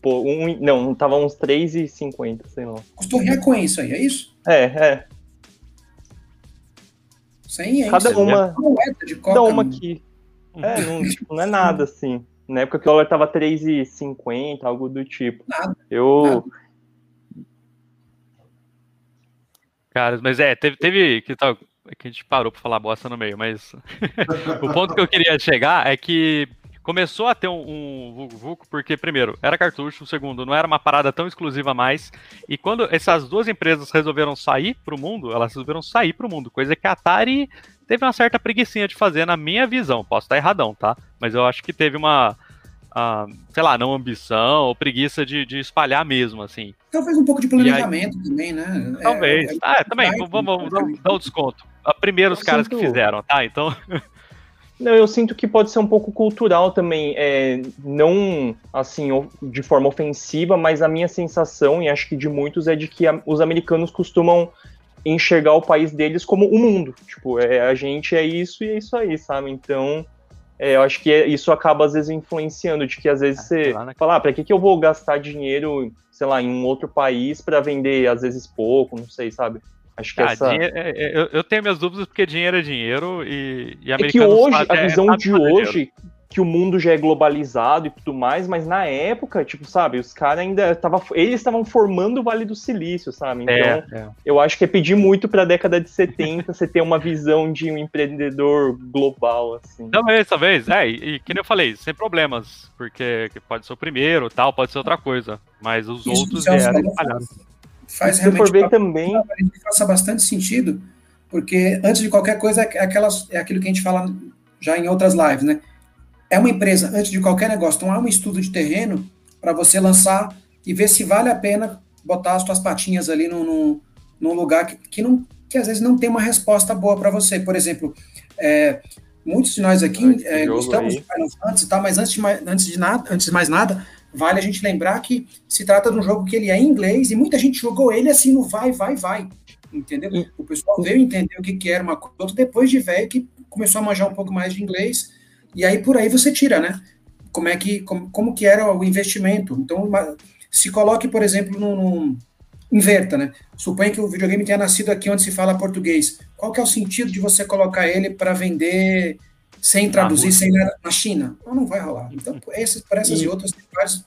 Pô, um, não, tava uns 3,50, sei lá. Custou Recoin isso aí, é isso? É, é. 100 é Cada uma. de coca, cada uma aqui. É, não, não é nada assim. Na época que o dólar tava 3,50, algo do tipo. Nada. Eu. Nada. Cara, mas é, teve, teve que tal que a gente parou para falar bosta no meio, mas o ponto que eu queria chegar é que começou a ter um, um Vucu porque, primeiro, era cartucho, segundo, não era uma parada tão exclusiva mais, e quando essas duas empresas resolveram sair pro mundo, elas resolveram sair pro mundo, coisa que a Atari teve uma certa preguiçinha de fazer na minha visão, posso estar erradão, tá? Mas eu acho que teve uma, uh, sei lá, não ambição ou preguiça de, de, espalhar mesmo, assim. Talvez um pouco de planejamento aí, também, né? Talvez. É, é, ah, é, também, vamos, vamos dar, dar o desconto. Primeiro os caras sinto... que fizeram, tá? Então... Não, eu sinto que pode ser um pouco cultural também, é, não assim de forma ofensiva, mas a minha sensação e acho que de muitos é de que a, os americanos costumam enxergar o país deles como o mundo, tipo, é, a gente é isso e é isso aí, sabe? Então, é, eu acho que é, isso acaba às vezes influenciando, de que às vezes você né? fala, ah, para que que eu vou gastar dinheiro, sei lá, em um outro país para vender às vezes pouco, não sei, sabe? Acho que ah, essa... dinheiro, é, é, eu, eu, tenho minhas dúvidas porque dinheiro é dinheiro e, e é que hoje, a visão de hoje, que o mundo já é globalizado e tudo mais, mas na época, tipo, sabe, os caras ainda estavam, eles estavam formando o Vale do Silício, sabe? Então, é, é. eu acho que é pedir muito para a década de 70 você ter uma visão de um empreendedor global, assim. Talvez, talvez, é, e, e que nem eu falei, sem problemas, porque pode ser o primeiro, tal, pode ser outra coisa, mas os Isso, outros vieram espalhados faz Se realmente ver também faça bastante sentido, porque antes de qualquer coisa é, aquelas, é aquilo que a gente fala já em outras lives, né? É uma empresa, antes de qualquer negócio, então há um estudo de terreno para você lançar e ver se vale a pena botar as suas patinhas ali num, num, num lugar que, que, não, que às vezes não tem uma resposta boa para você. Por exemplo, é, muitos de nós aqui é, gostamos de Final Fantasy e tal, mas antes de, antes de nada, antes de mais nada, vale a gente lembrar que se trata de um jogo que ele é em inglês e muita gente jogou ele assim no vai, vai, vai. Entendeu? O pessoal veio entender o que, que era uma coisa depois de velho que começou a manjar um pouco mais de inglês. E aí por aí você tira, né? Como é que como, como que era o investimento? Então, se coloque, por exemplo, num, inverta, né? Suponha que o videogame tenha nascido aqui onde se fala português. Qual que é o sentido de você colocar ele para vender sem traduzir, sem nada na China. Não, não vai rolar. Então, por essas, por essas e, e outras, tem vários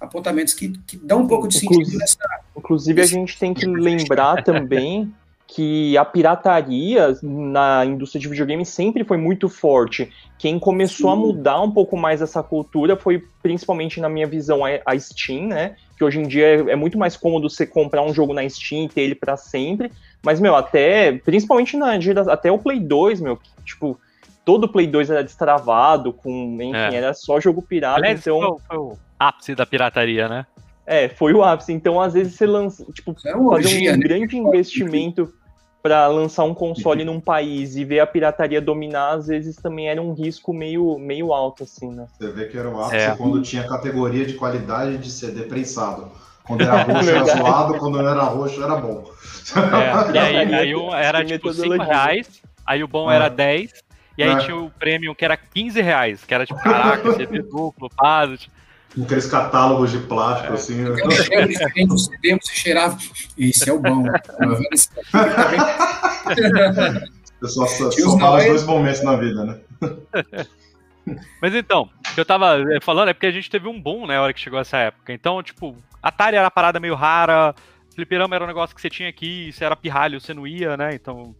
apontamentos que, que dão um pouco de sentido nessa. Inclusive, a gente tem que lembrar também que a pirataria na indústria de videogame sempre foi muito forte. Quem começou Sim. a mudar um pouco mais essa cultura foi, principalmente na minha visão, a Steam, né? Que hoje em dia é, é muito mais cômodo você comprar um jogo na Steam e ter ele para sempre. Mas, meu, até, principalmente na até o Play 2, meu, tipo, todo Play 2 era destravado, com, enfim, é. era só jogo pirata. Aliás, então... Foi, foi o ápice da pirataria, né? É, foi o ápice. Então, às vezes, você lança, tipo, é fazer orgia, um né? grande investimento para lançar um console num país e ver a pirataria dominar, às vezes também era um risco meio, meio alto, assim, né? Você vê que era o ápice é. quando tinha categoria de qualidade de CD prensado. Quando era roxo era zoado, quando não era roxo era bom. É, e aí, aí era tipo 5 reais, aí o bom era 10, ah. E aí é. tinha o prêmio que era 15 reais, que era tipo, caraca, CD duplo, pado, tipo, com aqueles catálogos de plástico, é. assim. Né? Um cheiro diferente, você você cheirava. Esse é o bom. Eu só, só, dois momentos na vida, né? Mas então, o que eu tava eh, falando é porque a gente teve um boom, né, na hora que chegou essa época. Então, tipo, Atari era uma parada meio rara, fliperama era um negócio que você tinha aqui, se era pirralho, você não ia, né? Então,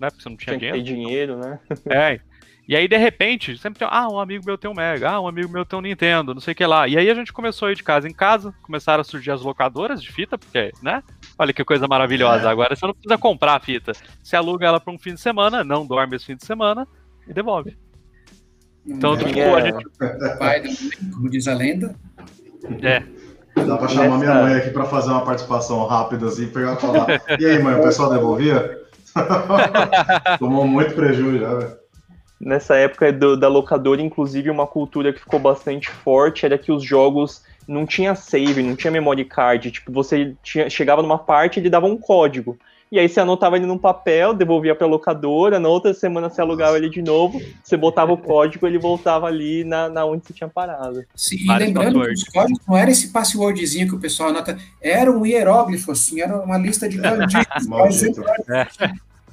né, porque você não tinha, tinha dinheiro. dinheiro, né? É. E aí, de repente, sempre tem, ah, um amigo meu tem um Mega, ah, um amigo meu tem um Nintendo, não sei o que lá. E aí a gente começou a ir de casa em casa, começaram a surgir as locadoras de fita, porque, né? Olha que coisa maravilhosa. É. Agora você não precisa comprar a fita. Você aluga ela para um fim de semana, não dorme esse fim de semana e devolve. Então, tipo, é. a gente. Pai, como diz a lenda. É. Dá pra chamar minha mãe aqui pra fazer uma participação rápida assim, pegar e falar. E aí, mãe, o pessoal devolvia? Tomou muito prejuízo já, velho nessa época do, da locadora, inclusive, uma cultura que ficou bastante forte era que os jogos não tinha save, não tinha memory card. Tipo, você tinha, chegava numa parte e ele dava um código. E aí você anotava ele num papel, devolvia pra locadora, na outra semana você alugava ele de novo, você botava o código ele voltava ali na, na onde você tinha parado. Sim, e lembrando que os códigos não era esse passwordzinho que o pessoal anota, era um hieróglifo, assim, era uma lista de candidatos.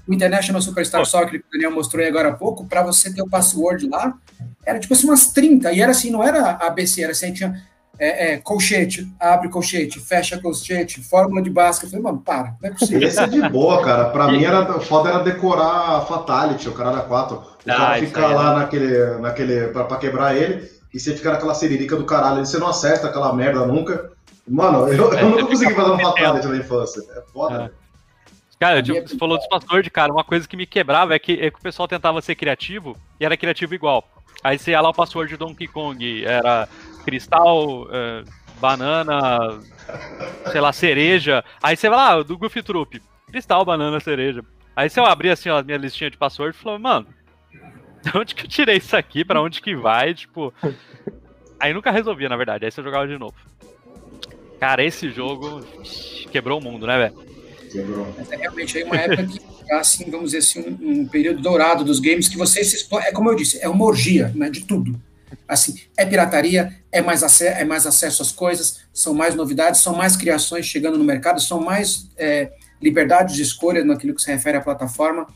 o International Superstar Soccer que o Daniel mostrou aí agora há pouco, para você ter o password lá, era tipo assim umas 30, e era assim, não era ABC, era assim, tinha é, é, colchete, abre colchete, fecha colchete, fórmula de Bhaskara. Eu falei, mano, para, não é possível. Esse é de boa, cara. Pra mim, era, foda era decorar a Fatality, o cara da 4. O ah, cara ficar lá é. naquele, naquele pra, pra, quebrar ele, e você fica naquela siririca do caralho, e você não acerta aquela merda nunca. Mano, eu, eu nunca consegui fazer um Fatality na infância. É foda. É. Cara, tipo, você falou dos pastores, cara, uma coisa que me quebrava é que, é que o pessoal tentava ser criativo e era criativo igual. Aí você ia lá o password de Donkey Kong, era cristal, é, banana, sei lá, cereja. Aí você vai lá, do Goofy Troop, cristal, banana, cereja. Aí você abria assim, ó, a minha listinha de password e falou, mano, de onde que eu tirei isso aqui? Pra onde que vai? Tipo. Aí nunca resolvia, na verdade. Aí você jogava de novo. Cara, esse jogo quebrou o mundo, né, velho? Mas é realmente aí uma época que, assim, vamos dizer assim, um, um, período dourado dos games que você se expõe, é como eu disse, é uma orgia, né, de tudo. Assim, é pirataria, é mais, é mais acesso às coisas, são mais novidades, são mais criações chegando no mercado, são mais é, liberdades de escolha naquilo que se refere à plataforma.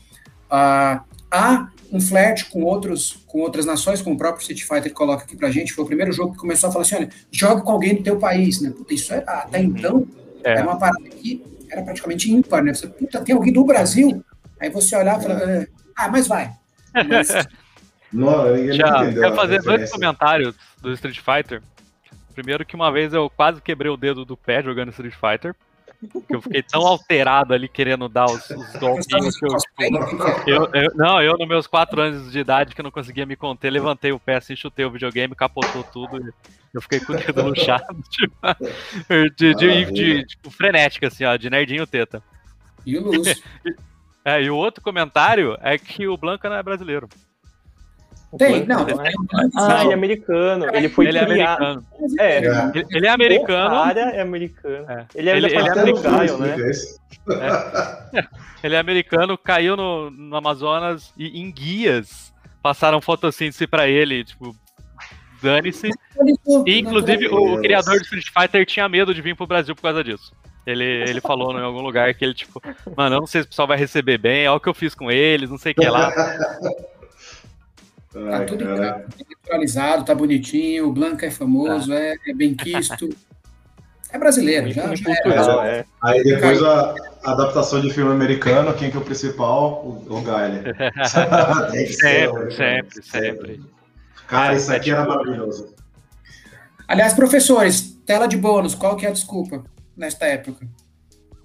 Ah, há um flerte com outros com outras nações, como o próprio Street Fighter coloca aqui pra gente, foi o primeiro jogo que começou a falar assim, olha, joga com alguém do teu país, né? Puta, isso era, até uhum. então, é. é uma parada que era praticamente ímpar, né? Você, puta, tem alguém do Brasil? Aí você olhava e falava, é. ah, mas vai. Mas... não, Já, quero fazer dois comentários do Street Fighter. Primeiro que uma vez eu quase quebrei o dedo do pé jogando Street Fighter. Que eu fiquei tão alterado ali querendo dar os, os golpinhos que eu, eu, eu, Não, eu, nos meus 4 anos de idade, que eu não conseguia me conter, levantei o pé assim, chutei o videogame, capotou tudo. Eu fiquei com o dedo luxado, tipo, de, de, de, de, tipo, frenética, assim, ó, de nerdinho teta. E o Lúcio. é, e o outro comentário é que o Blanca não é brasileiro. Tem, não. Ah, ele é americano. Ele foi ele é americano. É, ele, ele é americano. O cara é americano. É. Ele é, ele, ele é americano, né? É. Ele é americano, caiu no, no Amazonas e em guias passaram fotossíntese pra ele, tipo, dane-se. E, inclusive, o, o, criador do Street Fighter tinha medo de vir pro Brasil por causa disso. Ele, ele falou em algum lugar que ele, tipo, mano, eu não sei se o pessoal vai receber bem, olha o que eu fiz com eles, não sei o que lá. Tá tudo naturalizado, tá bonitinho, o Blanca é famoso, é, é bem quisto. É brasileiro, já, já é, é. Aí depois a, a, adaptação de filme americano, quem que é o principal? O, o Gaile. sempre, sempre, sempre. Cara, isso aqui era maravilhoso. Aliás, professores, tela de bônus, qual que é a desculpa nesta época?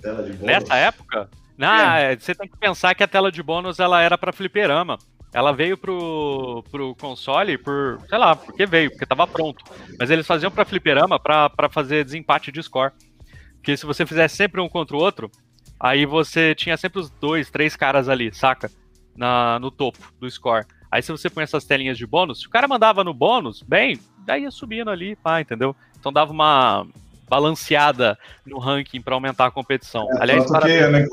Tela de bônus? Nessa época? Não, é. você tem que pensar que a tela de bônus ela era para fliperama. Ela veio pro, pro console por, sei lá, porque veio, porque tava pronto. Mas eles faziam pra fliperama pra, pra fazer desempate de score. Porque se você fizesse sempre um contra o outro, aí você tinha sempre os dois, três caras ali, saca? Na, no topo do score. Aí se você põe essas telinhas de bônus, se o cara mandava no bônus, bem, daí ia subindo ali, pá, entendeu? Então dava uma balanceada no ranking para aumentar a competição. É, Aliás, tanto que, né,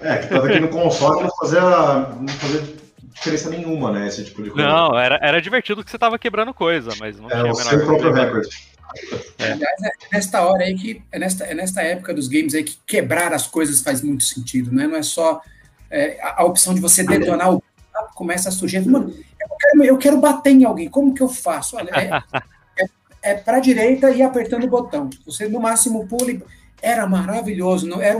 é, que tava aqui no console não fazia, não fazia diferença nenhuma, né? Esse tipo de coisa. Não, era, era divertido que você tava quebrando coisa, mas não é, tinha o seu próprio recorde. É. Aliás, é nesta hora aí que é nesta, é nesta época dos games aí que quebrar as coisas faz muito sentido, né? Não é só é, a, a, opção de você detonar o começa a surgir, mano, eu quero, eu quero bater em alguém, como que eu faço? Olha, é, é, é para a direita e apertando o botão. Você no máximo pule, era maravilhoso, não era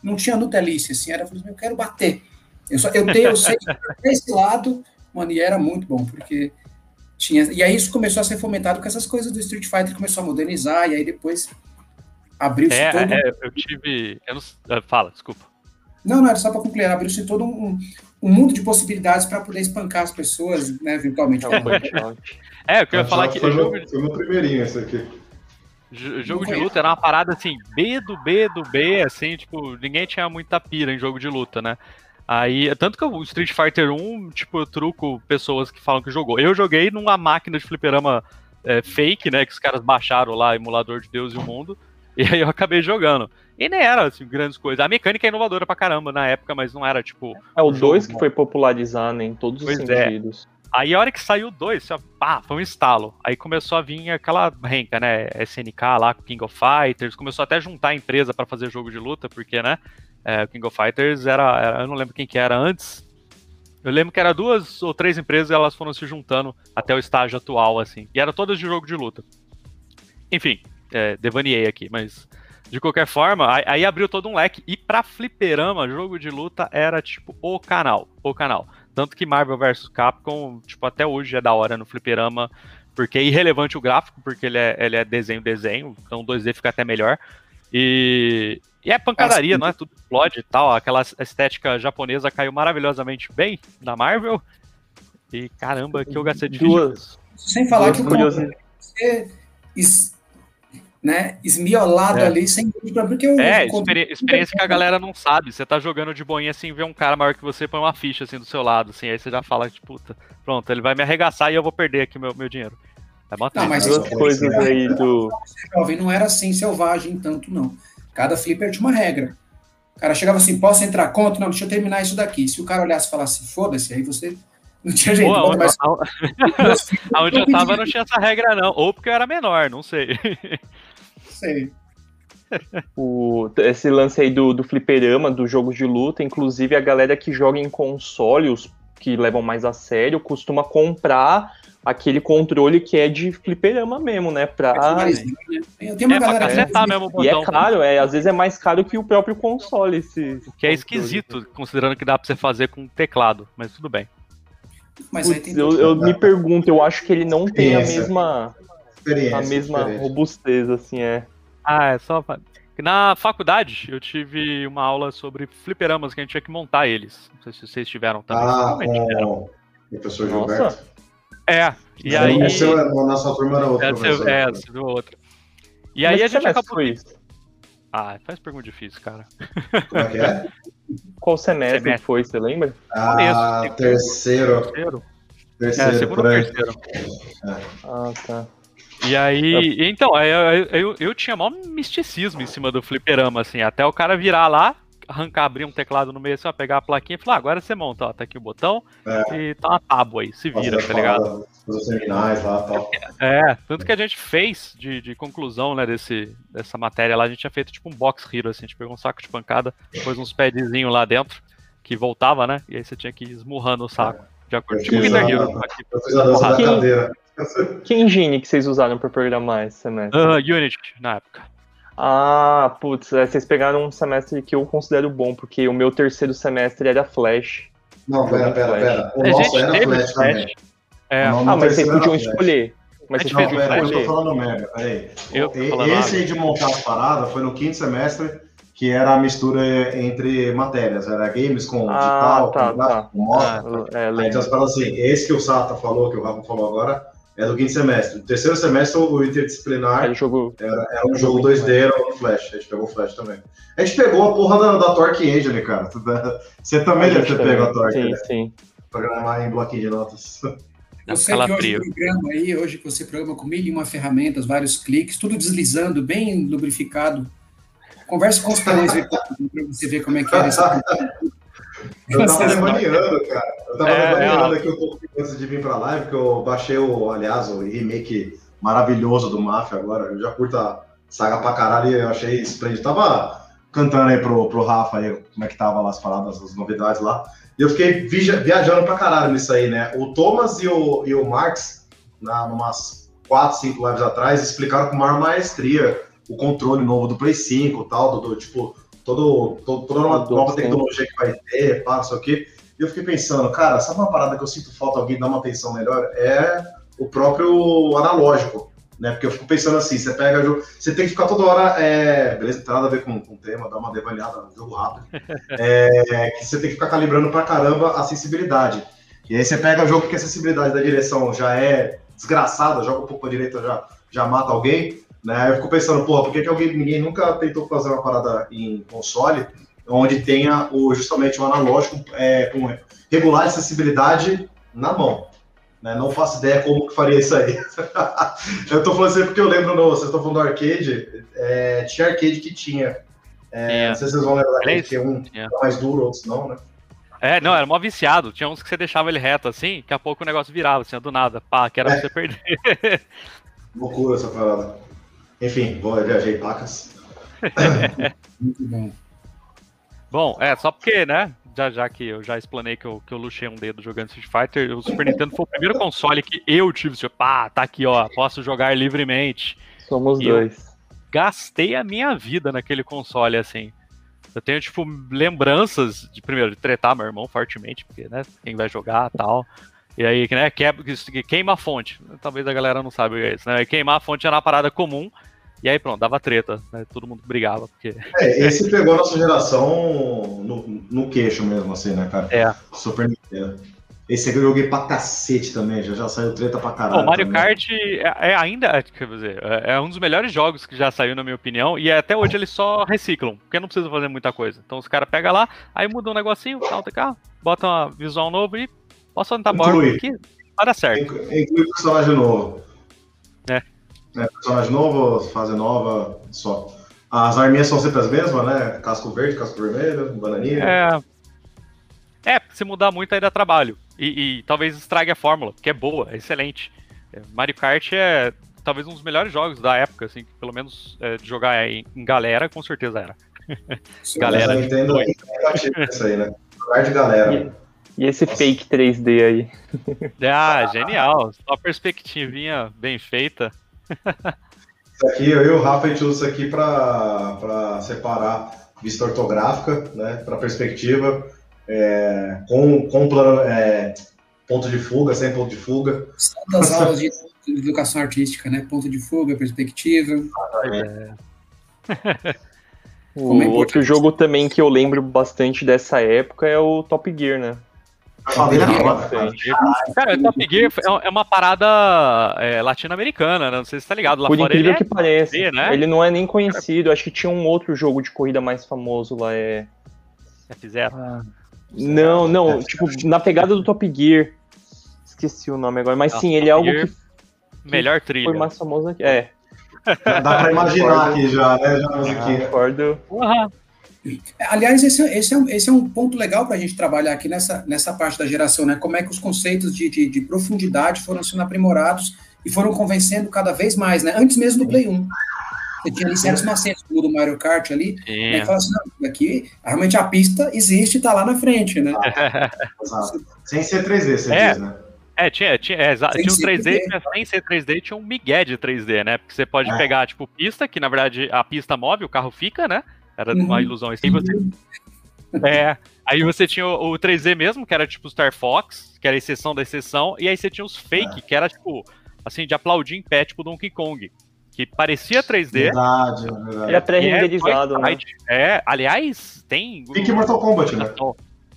não tinha Nutelice, assim, era eu quero bater. Eu, só, eu, tenho, eu sei esse lado, mano, e era muito bom, porque tinha. E aí isso começou a ser fomentado com essas coisas do Street Fighter, começou a modernizar, e aí depois abriu-se é, todo. É, eu tive. Eu não, ah, fala, desculpa. Não, não, era só para concluir, abriu-se todo um, um mundo de possibilidades para poder espancar as pessoas, né, virtualmente. é, eu queria falar que. Foi, jogo... meu, foi meu primeirinho esse aqui. Jogo de luta era uma parada assim, B do B do B, assim, tipo, ninguém tinha muita pira em jogo de luta, né? Aí, tanto que o Street Fighter 1, tipo, eu truco pessoas que falam que jogou. Eu joguei numa máquina de fliperama é, fake, né? Que os caras baixaram lá, emulador de Deus e o Mundo. E aí eu acabei jogando. E nem era, assim, grandes coisas. A mecânica é inovadora pra caramba na época, mas não era, tipo. É o 2 que foi popularizar, né? Em todos pois os é. sentidos. É. Aí a hora que saiu o 2, pá, foi um estalo. Aí começou a vir aquela renca, né? SNK lá, King of Fighters, começou até a juntar a empresa para fazer jogo de luta, porque, né? É, King of Fighters era, era, Eu não lembro quem que era antes. Eu lembro que era duas ou três empresas e elas foram se juntando até o estágio atual, assim. E era todas de jogo de luta. Enfim, é, aqui, mas de qualquer forma, aí, aí, abriu todo um leque. E pra fliperama, jogo de luta era tipo o canal. O canal. Tanto que Marvel vs Capcom, tipo, até hoje é da hora no fliperama, porque é irrelevante o gráfico, porque ele é, ele é desenho, desenho, então 2D fica até melhor. E, e é pancadaria, não é? Tudo explode e tal. Aquela estética japonesa caiu maravilhosamente bem na Marvel. E caramba, que eu gastei de Duas. Sem falar Duas que o você né, esmiolado é. ali, sem porque eu, É, experi experiência que a galera não sabe. Você tá jogando de boinha assim, vê um cara maior que você, põe uma ficha assim do seu lado, assim, aí você já fala, tipo, puta, pronto, ele vai me arregaçar e eu vou perder aqui meu, meu dinheiro. É não, mas duas coisas aí do. Jovem não era assim selvagem tanto, não. Cada flipper tinha uma regra. O cara chegava assim, posso entrar contra? Não, deixa eu terminar isso daqui. Se o cara olhasse e falasse, foda-se, aí você não tinha jeito. Onde, mas... Aonde eu tava não tinha essa regra, não. Ou porque eu era menor, não sei. Sei. o, esse lance aí do, do fliperama, dos jogos de luta, inclusive a galera que joga em console, os que levam mais a sério, costuma comprar aquele controle que é de fliperama mesmo, né? Pra... Eu tenho uma é, galera pra mesmo o botão. E é caro, é, às vezes é mais caro que o próprio console. Esse, que é esquisito, considerando que dá pra você fazer com teclado, mas tudo bem. Mas Putz, eu, eu me pergunto, eu acho que ele não tem a mesma, a mesma robustez, assim, é. Ah, é só. Na faculdade, eu tive uma aula sobre fliperamas que a gente tinha que montar eles. Não sei se vocês tiveram também. Ah, com o professor Gilberto. É, e aí. O seu, na nossa turma era outro. É, é, você viu outra. E aí a gente acabou. Foi isso? Ah, faz pergunta difícil, cara. Como é que é? Qual semestre, semestre. foi, você lembra? Ah, terceiro. Terceiro. Terceiro, é, segundo terceiro. É. Ah, tá. E aí, então, eu, eu, eu, tinha maior misticismo em cima do fliperama, assim, até o cara virar lá, arrancar, abrir um teclado no meio, assim, ó, pegar a plaquinha e falar, ah, agora você monta, ó, tá aqui o botão é. e tá uma tábua aí, se vira, tá ligado? Os terminais lá tal. É, tanto que a gente fez de, de conclusão, né, desse, dessa matéria lá, a gente tinha feito tipo um box hero, assim, a gente pegou um saco de pancada, pôs uns padzinhos lá dentro, que voltava, né, e aí você tinha que ir esmurrando o saco. É. De acordo, tipo Guitar Hero. Aqui, eu fiz a dança da cadeira. Que engine que vocês usaram para programar esse semestre? Uh, Unity, na época. Ah, putz, é, vocês pegaram um semestre que eu considero bom, porque o meu terceiro semestre era Flash. Não, pera, pera, pera. O nosso era Flash, também. É. Ah, mas vocês podiam escolher. Mas vocês podiam escolher. Eu tô falando merda, peraí. Eu esse aí de montar as paradas foi no quinto semestre, que era a mistura entre matérias, era games com Ah, digital, tá, com gráfico, tá. com moto. Ah, É, Aí então assim, esse que o Sata falou, que o Rafa falou agora, é do quinto semestre. No terceiro semestre, o interdisciplinar Aí o jogo. era, era um jogo 2D, era no Flash. A gente pegou o Flash também. A gente pegou a porra da, da Torque Engine, cara. Você também deve ter pego a Torque, Sim, né? sim. Programar em bloquinho de notas. Você que hoje programa aí, hoje que você programa com mil e uma ferramentas, vários cliques, tudo deslizando, bem lubrificado. Converse com os aí pra você ver como é que é isso. Eu tava devaneando, cara. Eu tava É, devaneando aqui um pouco antes de vir pra live, porque eu baixei o, aliás, o remake maravilhoso do Mafia agora. Eu já curto a saga pra caralho e eu achei esplêndido. Tava cantando aí pro, pro Rafa aí como é que tava lá as paradas, as novidades lá. E eu fiquei via- viajando pra caralho nisso aí, né? O Thomas e o, e o Marx, na, umas 4, 5 lives atrás, explicaram com maior maestria o controle novo do Play 5 e tal, do, do, tipo, todo, todo, toda nova sim. tecnologia que vai ter, o quê. E eu fiquei pensando, cara, sabe uma parada que eu sinto falta alguém dar uma atenção melhor? É o próprio analógico, né? Porque eu fico pensando assim, você pega jogo, você tem que ficar toda hora, é, beleza, não tem nada a ver com, com o tema, dá uma devaneada no jogo rápido, é, que você tem que ficar calibrando pra caramba a sensibilidade. E aí você pega o jogo que a sensibilidade da direção já é desgraçada, joga um pouco pra direita, já, já mata alguém, né? Eu fico pensando, porra, por que, que alguém, ninguém nunca tentou fazer uma parada em console onde tenha o, justamente o analógico é, com regular de acessibilidade na mão. Né? Não faço ideia como que faria isso aí. eu tô falando isso aí porque eu lembro, no, vocês estão falando do arcade, é, tinha arcade que tinha. É, É. Não sei se vocês vão lembrar, que um Tinha. era mais duro, outros não, né? É, não, era mó viciado. Tinha uns que você deixava ele reto assim, daqui a pouco o negócio virava, assim, do nada. Pá, que era pra você perder. Loucura essa parada. Enfim, vou, eu viajei pacas. Muito bom. Bom, é, só porque, né? Já, já que eu já explanei que eu, que eu luxei um dedo jogando Street Fighter, o Super Nintendo foi o primeiro console que eu tive. Tipo, pá, tá aqui, ó, posso jogar livremente. Somos E dois. Gastei a minha vida naquele console, assim. Eu tenho, tipo, lembranças de, primeiro, de tretar meu irmão fortemente, porque, né, quem vai jogar tal. E aí, né, queima a fonte. Talvez a galera não saiba o que é isso, né? Queimar a fonte era uma parada comum. E aí, pronto, dava treta, né? Todo mundo brigava, porque. É, esse pegou a nossa geração no, no queixo mesmo, assim, né, cara? É. Super Nintendo. Esse aqui eu joguei pra cacete também, já, já saiu treta pra caralho. o Mario também. Kart é, é ainda, é, quer dizer, é, é um dos melhores jogos que já saiu, na minha opinião, e até hoje eles só reciclam, porque não precisa fazer muita coisa. Então os caras pegam lá, aí mudam um negocinho, tal, tá, bota uma visual novo e posso maior Inclui. aqui, vai dar certo. Inclui personagem novo. É. É, personagem novo, fase nova, só. As arminhas são sempre as mesmas, né? Casco verde, casco vermelho, bananinha. É. É, porque se mudar muito aí dá trabalho. E, e talvez estrague a fórmula, que é boa, é excelente. É, Mario Kart é talvez um dos melhores jogos da época, assim, que pelo menos é, de jogar em, em galera, com certeza era. Mas galera, Nintendo é negativa isso aí, né? Lugar de galera. E esse Nossa. fake 3D aí? Ah, genial. Só perspectivinha bem feita. Isso aqui, eu e o Rafa, a gente usa isso aqui pra, pra separar vista ortográfica, né? Pra perspectiva, é, com, com plano, é, ponto de fuga, sem ponto de fuga. Das aulas de educação artística, né? Ponto de fuga, perspectiva. O Como é outro importante. jogo também que eu lembro bastante dessa época é o Top Gear, né? Família Gear, toda, cara. O Top Gear é- é uma parada é, latino-americana, né? Não sei se você tá ligado. Lá Por fora incrível ele que pareça. B, né? Ele não é nem conhecido. Acho que tinha um outro jogo de corrida mais famoso lá. É... é F0. Não, não. É, tipo, na pegada do Top Gear. Esqueci o nome agora. Mas sim, ele é algo Gear, que Melhor trilha. foi mais famoso aqui. É, Dá pra imaginar aqui já, né? Já a musiquinha. concordo. Porra. Aliás, esse, é- esse, é um, esse é um ponto legal para a gente trabalhar aqui nessa, nessa parte da geração, né? Como é que os conceitos de, de, de profundidade foram sendo aprimorados e foram convencendo cada vez mais, né? Antes mesmo do Play 1. Você tinha ali certos macetes, como o do Mario Kart ali, né? Sim. Que fala assim, não, aqui realmente a pista existe e tá lá na frente, né? Sem ser 3D, você É. diz, né? É, tinha, tinha, é, tinha um ser 3D, 3D. tinha, sem ser 3D, tinha um migué de 3D, né? Porque você pode É. pegar, tipo, pista, que na verdade a pista move, o carro fica, né? Era uma Uhum. ilusão assim. Você, é, aí você tinha o, o 3D mesmo, que era tipo Star Fox, que era a exceção da exceção, e aí você tinha os fake, que era tipo, assim, de aplaudir em pé, tipo Donkey Kong. que parecia 3D. Verdade, verdade. Ele é pré-renderizado, é, né? É, aliás, tem. Pique Mortal Kombat, né?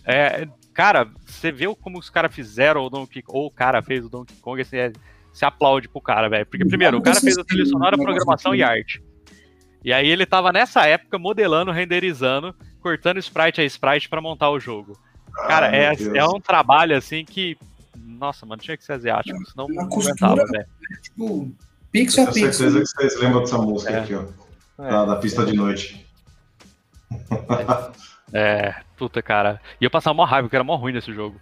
É, cara, você vê como os caras fizeram o Donkey ou o cara fez o Donkey Kong, assim, é, se aplaude pro cara, velho. Porque, primeiro, o cara fez a trilha sonora, programação e arte. E aí ele tava nessa época modelando, renderizando, cortando sprite a sprite para montar o jogo. Cara, Ai, é, é um trabalho assim que. Nossa, mano, tinha que ser asiático, senão não aguentava, velho. Tipo, pixel a pixel. certeza que vocês lembram dessa música é. aqui, ó. Da, da pista de noite. É, puta, cara. E eu passava mó raiva, porque era mó ruim nesse jogo.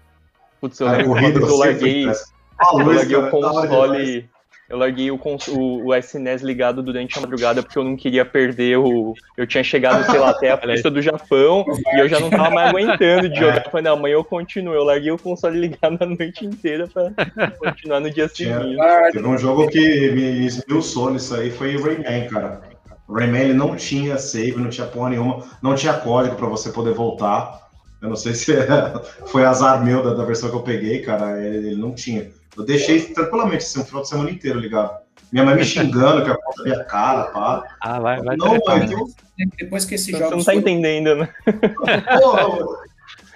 Putz, eu lembro quando eu larguei, eu larguei o console eu larguei o, o, o SNES ligado durante a madrugada porque eu não queria perder o. Eu tinha chegado, sei lá, até a pista do Japão e eu já não tava mais aguentando de jogar. Eu falei, não, amanhã eu continuo. Eu larguei o console ligado a noite inteira pra continuar no dia seguinte. Teve um jogo que me expulsou nisso aí, foi o Rayman, cara. O Rayman ele não tinha save, não tinha porra nenhuma, não tinha código para você poder voltar. Eu não sei se foi azar meu da, da versão que eu peguei, cara. Ele, ele não tinha. Eu deixei tranquilamente assim, um final de semana inteiro ligado. Minha mãe me xingando que a conta minha cara, pá. Ah, vai, vai. Não, mãe, eu... Depois que esse jogo. Você não tá entendendo, né? Pô,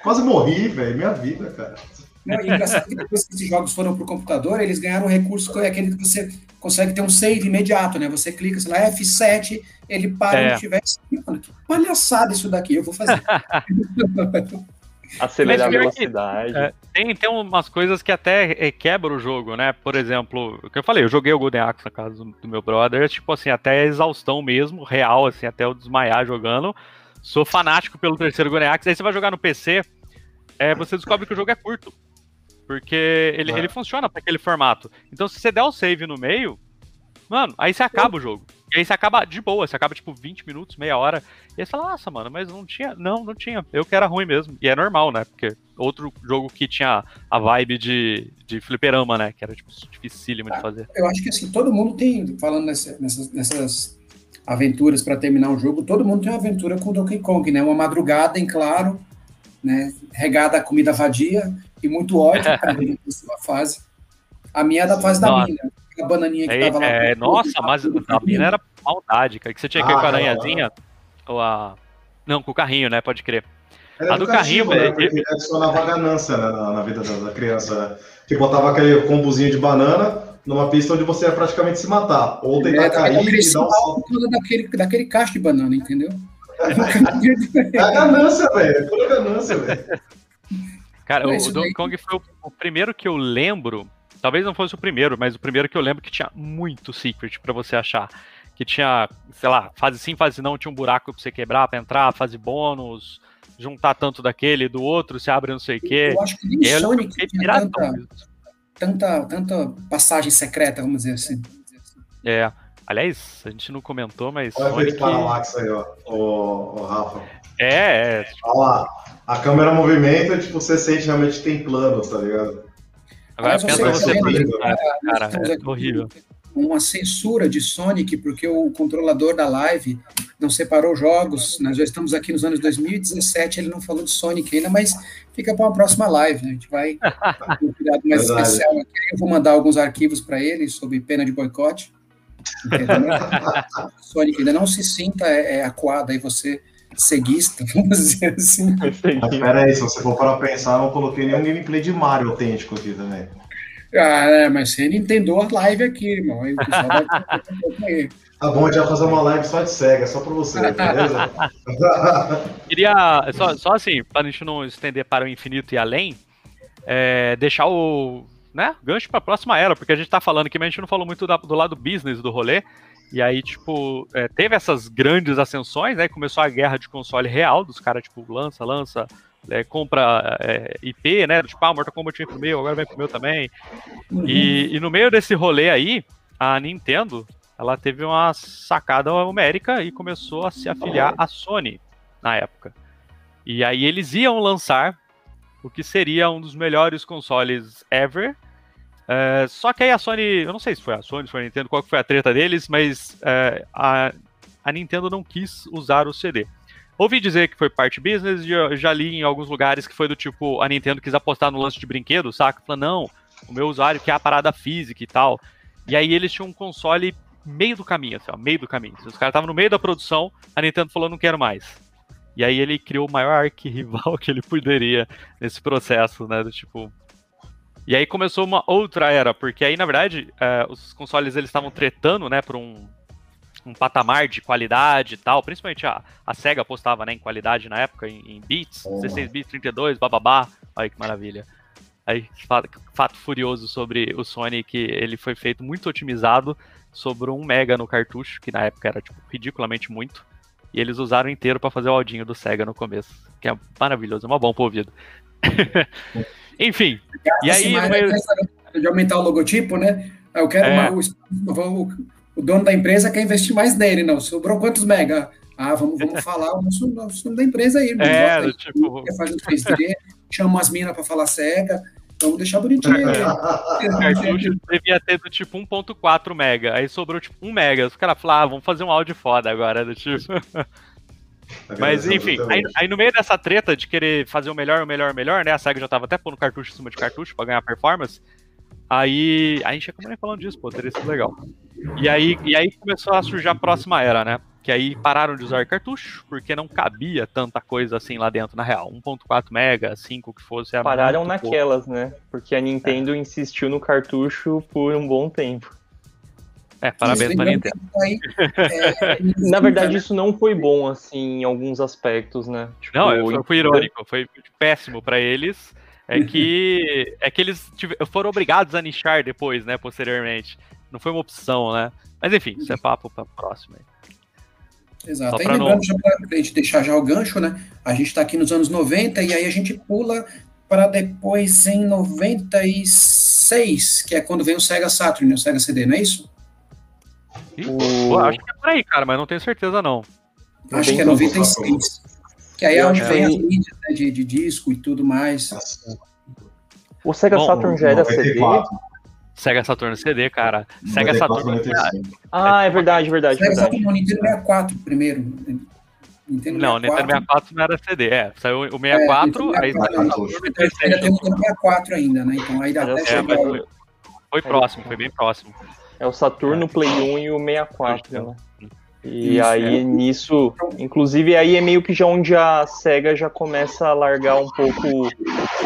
quase morri, velho. Minha vida, cara. Não, e engraçado que depois que esses jogos foram pro computador, eles ganharam um recurso que é aquele que você consegue ter um save imediato, né? Você clica, sei lá, F7, ele para é. onde tiver. Mano, que palhaçada isso daqui, eu vou fazer. Acelerar a velocidade. É, tem, tem umas coisas que até é, quebram o jogo, né? Por exemplo, o que eu falei, eu joguei o Golden Axe na casa do, do meu brother, tipo assim, até exaustão mesmo, real, assim, até eu desmaiar jogando. Sou fanático pelo terceiro Golden Axe. Aí você vai jogar no PC, é, você descobre que o jogo é curto. Porque ele, é. ele funciona para aquele formato. Então, se você der o save no meio, mano, aí você acaba o jogo. E aí você acaba de boa, você acaba tipo 20 minutos, meia hora. E aí você fala, nossa, mano, mas não tinha. Não, não tinha. Eu que era ruim mesmo. E é normal, né? Porque outro jogo que tinha a vibe de, de fliperama, né? Que era tipo dificílimo de ah, fazer. Eu acho que assim, todo mundo tem, falando nessa, nessas, nessas aventuras para terminar o jogo, todo mundo tem uma aventura com Donkey Kong, né? Uma madrugada, em claro, né? Regada a comida vadia e muito ódio para a fase. A minha é da fase Nossa. da mina a bananinha que é, tava lá. É, nossa, mas a mina era maldade, cara. Que você tinha que ir ah, com a aranhazinha. Ou a. Não, com o carrinho, né? Pode crer. Era a do carrinho, né? velho. Ele adicionava ganância né, na, na, vida da, da criança, né? Que botava aquele combozinho de banana numa pista onde você ia praticamente se matar. Ou tentar é, cair e dar um salto. Daquele, daquele cacho de banana, entendeu? é a ganância, velho. É pura ganância, velho. Cara, o, o Donkey Kong foi o, o primeiro que eu lembro Talvez não fosse o primeiro, mas o primeiro que eu lembro que tinha muito secret para você achar. Que tinha, sei lá, fase sim, fase não, tinha um buraco pra você quebrar, pra entrar, fase bônus, juntar tanto daquele do outro, se abre não sei o quê. Eu acho que nem Sonic tinha tanta, tanta, tanta passagem secreta, vamos dizer assim. É. Aliás, a gente não comentou, mas. Olha Sonic... paralaxe aí, ó, o, o Rafa. É, é. Olha lá. A câmera movimenta, tipo, você sente realmente que tem planos, tá ligado? Agora pensa você, você cara, cara é horrível. Uma censura de Sonic, porque o controlador da live não separou jogos. Nós já estamos aqui nos anos 2017, ele não falou de Sonic ainda, mas fica para uma próxima live. Né? A gente vai ter um cuidado mais Verdade. especial aqui. Eu vou mandar alguns arquivos para ele sob pena de boicote. Sonic ainda não se sinta é, é acuado aí você ceguista, vamos dizer assim. Mas pera aí, se você for para pensar, eu não coloquei nenhum gameplay de Mario autêntico aqui também. Ah, é, mas você entendeu a live aqui, irmão. Aí o pessoal vai... Tá bom, a gente vai fazer uma live só de cega, só para você, beleza? Queria, só, só assim, para a gente não estender para o infinito e além, é, deixar o né, gancho para a próxima era, porque a gente está falando aqui, mas a gente não falou muito da, do lado business do rolê. E aí, tipo, é, teve essas grandes ascensões, né? Começou a guerra de console real, dos caras, tipo, lança, lança, é, compra é, IP, né? Tipo, ah, Mortal Kombat vem pro meu, agora vem pro meu também. Uhum. E, e, no meio desse rolê aí, a Nintendo, ela teve uma sacada numérica e começou a se afiliar à Sony na época. E aí eles iam lançar o que seria um dos melhores consoles ever, é, só que aí a Sony, eu não sei se foi a Sony, se foi a Nintendo, qual foi a treta deles, mas é, a, a Nintendo não quis usar o CD. Ouvi dizer que foi parte business, já, já li em alguns lugares que foi do tipo, a Nintendo quis apostar no lance de brinquedo, saca? Falando, não, o meu usuário quer a parada física e tal. E aí eles tinham um console meio do caminho, assim, ó, meio do caminho. Os caras estavam no meio da produção, a Nintendo falou, não quero mais. E aí ele criou o maior arquirrival que ele poderia nesse processo, né? Do tipo. E aí começou uma outra era, porque aí, na verdade, é, os consoles eles estavam tretando, né, por um, um patamar de qualidade e tal. Principalmente a, a SEGA apostava né, em qualidade na época, em, em bits, oh. 16 bits, 32, bababá. Olha que maravilha. Aí, fato, fato furioso sobre o Sony, que ele foi feito muito otimizado, sobrou um mega no cartucho, que na época era tipo, ridiculamente muito. E eles usaram inteiro para fazer o aldinho do Sega no começo, que é maravilhoso, é uma bom pro ouvido. Enfim, e aí... meio... De aumentar o logotipo, né? Eu quero é. o, o, dono da empresa quer investir mais nele, não. Sobrou quantos mega? Ah, vamos, vamos falar o nosso, nosso nome da empresa aí. É, aí, tipo... Quer fazer um 3D, chama as minas para falar Sega. Vamos deixar bonitinho. É. O cartucho devia ter do tipo 1.4 mega. Aí sobrou tipo 1 mega. Os caras falaram, ah, vamos fazer um áudio foda agora, do tipo. Mas enfim, aí, aí, no meio dessa treta de querer fazer o melhor, o melhor, o melhor, né? A SEGA já tava até pondo cartucho em cima de cartucho pra ganhar performance. Aí. A gente ia nem falando disso, pô, teria sido legal. E aí, e aí começou a surgir a próxima era, né? Que aí pararam de usar cartucho, porque não cabia tanta coisa assim lá dentro, na real. 1.4 mega, 5 que fosse. Pararam naquelas, pouco. né? Porque a Nintendo é. insistiu no cartucho por um bom tempo. É, parabéns pra Nintendo. Aí, é, na verdade, isso não foi bom, assim, em alguns aspectos, né? Tipo, não, foi, foi irônico, foi péssimo para eles. É que, é que eles foram obrigados a nichar depois, né, posteriormente. Não foi uma opção, né? Mas enfim, isso é papo pra próxima aí. Exato. Aí lembrando, não... já para a gente deixar já o gancho, né? A gente está aqui nos anos 90 e aí a gente pula para depois em 96, que é quando vem o Sega Saturn, o Sega CD, não é isso? O... acho que é por aí, cara, mas não tenho certeza não. Acho que é 96. Que aí é onde vem as mídias né, de, de disco e tudo mais. O Sega Bom, Saturn já era CD? Sega Saturn CD, cara. Sega Saturn. Ah, é verdade, verdade. Sega verdade. Saturn Nintendo 64 primeiro. Nintendo não, 64. Nintendo 64 não era CD, é. Saiu o 64, é, aí ainda tem o Nintendo 64 ainda, né? Então aí dá até é, foi, foi próximo, foi bem próximo. É o Saturno, o Play 1 e o 64, né? E Isso, aí, é. nisso, inclusive, aí é meio que já onde a SEGA já começa a largar um pouco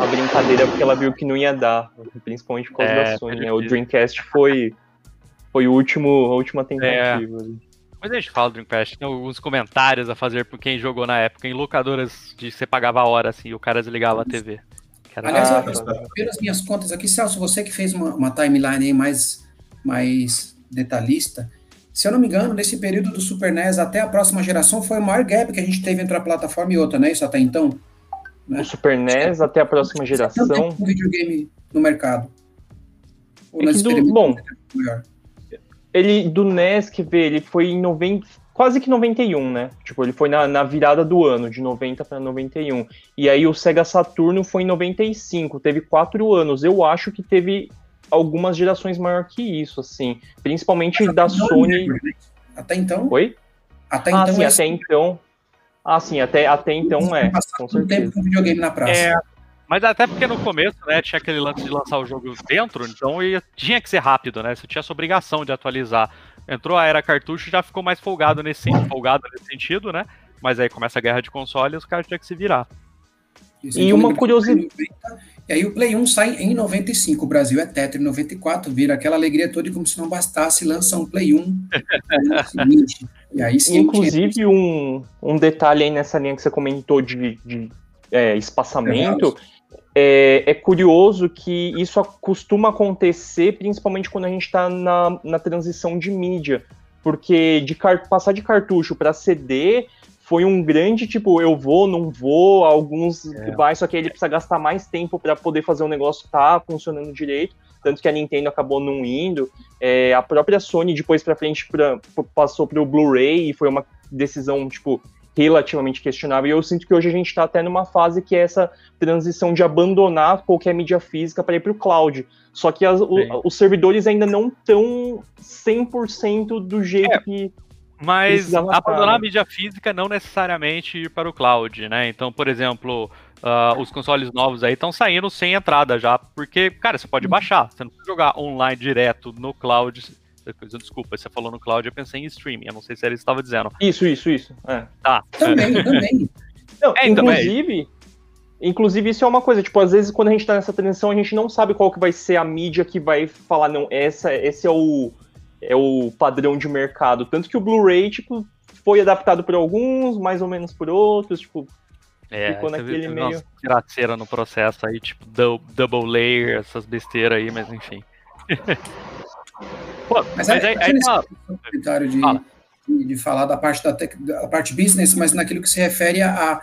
a brincadeira, porque ela viu que não ia dar, principalmente por causa é, da Sony, né? O Dreamcast foi, foi o último, a última tentativa. É. Mas a gente fala do Dreamcast, tem alguns comentários a fazer por quem jogou na época, em locadoras de você pagava a hora, assim, e o cara desligava a TV. Era... Aliás, ah, pelas minhas contas aqui, Celso, você que fez uma, uma timeline aí mais, mais detalhista, se eu não me engano, nesse período do Super NES até a próxima geração foi o maior gap que a gente teve entre a plataforma e outra, né? Isso até então. Né? O Super NES até a próxima geração. Não tem um videogame no mercado. É do, bom, ele do NES que vê, ele foi em 90, quase que 91, né? Tipo, ele foi na, na virada do ano, de 90 para 91. E aí o Sega Saturno foi em 95, teve quatro anos. Eu acho que teve algumas gerações maior que isso, assim. Principalmente da então, Sony. Né? Até então? Oi? Até ah, então. Sim, é até então. Ah, sim, até, até então é. Com certeza. tempo com videogame na praça. É, mas até porque no começo, né, tinha aquele lance de lançar o jogo dentro, então ia, tinha que ser rápido, né? Você tinha essa obrigação de atualizar. Entrou a era cartucho já ficou mais folgado nesse, folgado nesse sentido, né? Mas aí começa a guerra de console e os caras tinham que se virar. E uma curiosidade. E aí o Play 1 sai em 95, o Brasil é tetra em 94, vira aquela alegria toda e como se não bastasse, lança um Play 1 e aí, sim, Inclusive, um, um detalhe aí nessa linha que você comentou de, de é, espaçamento, é, é, curioso que isso costuma acontecer principalmente quando a gente está na, na transição de mídia, porque de passar de cartucho para CD foi um grande, tipo, eu vou, não vou, alguns é. vai, só que ele precisa gastar mais tempo para poder fazer o negócio tá funcionando direito, tanto que a Nintendo acabou não indo. É, a própria Sony depois para frente pra, passou para o Blu-ray e foi uma decisão, tipo, relativamente questionável. E eu sinto que hoje a gente está até numa fase que é essa transição de abandonar qualquer mídia física para ir para o cloud. Só que as, o, os servidores ainda não estão 100% do jeito é. que mas abandonar a mídia física não necessariamente ir para o cloud, né? Então, por exemplo, uh, os consoles novos aí estão saindo sem entrada já, porque, cara, você pode uhum. baixar, você não precisa jogar online direto no cloud Desculpa, você falou no cloud, eu pensei em streaming. Eu não sei se ele estava dizendo. Isso, isso, isso. É. Tá. Também, também. Não, É, então, inclusive, inclusive, isso é uma coisa, tipo, às vezes quando a gente tá nessa transição, a gente não sabe qual que vai ser a mídia que vai falar, não, essa, esse é o, é o padrão de mercado. Tanto que o Blu-ray, tipo, foi adaptado por alguns, mais ou menos por outros, tipo, É, Ficou naquele meio- umas tiraceira no processo aí, tipo dou- double layer, essas besteiras aí, mas enfim. Pô, mas, Mas, aí, é, aí nesse tá- comentário de, Fala. de, de falar da parte da, tec- da parte business, mas naquilo que se refere à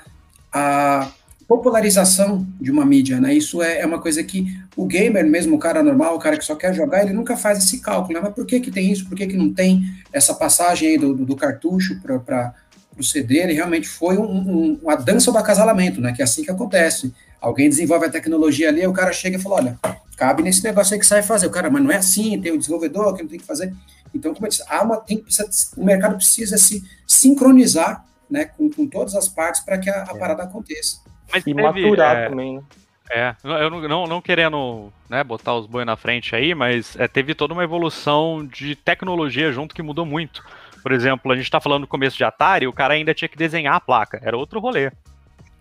à popularização de uma mídia, né? Isso é, é uma coisa que o gamer, mesmo o cara normal, o cara que só quer jogar, ele nunca faz esse cálculo, né? Mas por que que tem isso? Por que que não tem essa passagem aí do, do, do cartucho para o CD? Ele realmente foi um- um- uma dança do acasalamento, né? Que é assim que acontece. Alguém desenvolve a tecnologia ali, o cara chega e fala, olha, cabe nesse negócio aí que sai fazer. O cara, mas não é assim, tem o desenvolvedor que não tem que fazer. Então, como eu disse, há uma, tem, precisa- o mercado precisa se sincronizar né, com, com todas as partes para que a, a parada aconteça. Mas e teve, maturar é, também, né? É, eu não, não, não querendo né, botar os boi na frente aí, mas é, teve toda uma evolução de tecnologia junto que mudou muito. Por exemplo, a gente tá falando no começo de Atari, o cara ainda tinha que desenhar a placa, era outro rolê.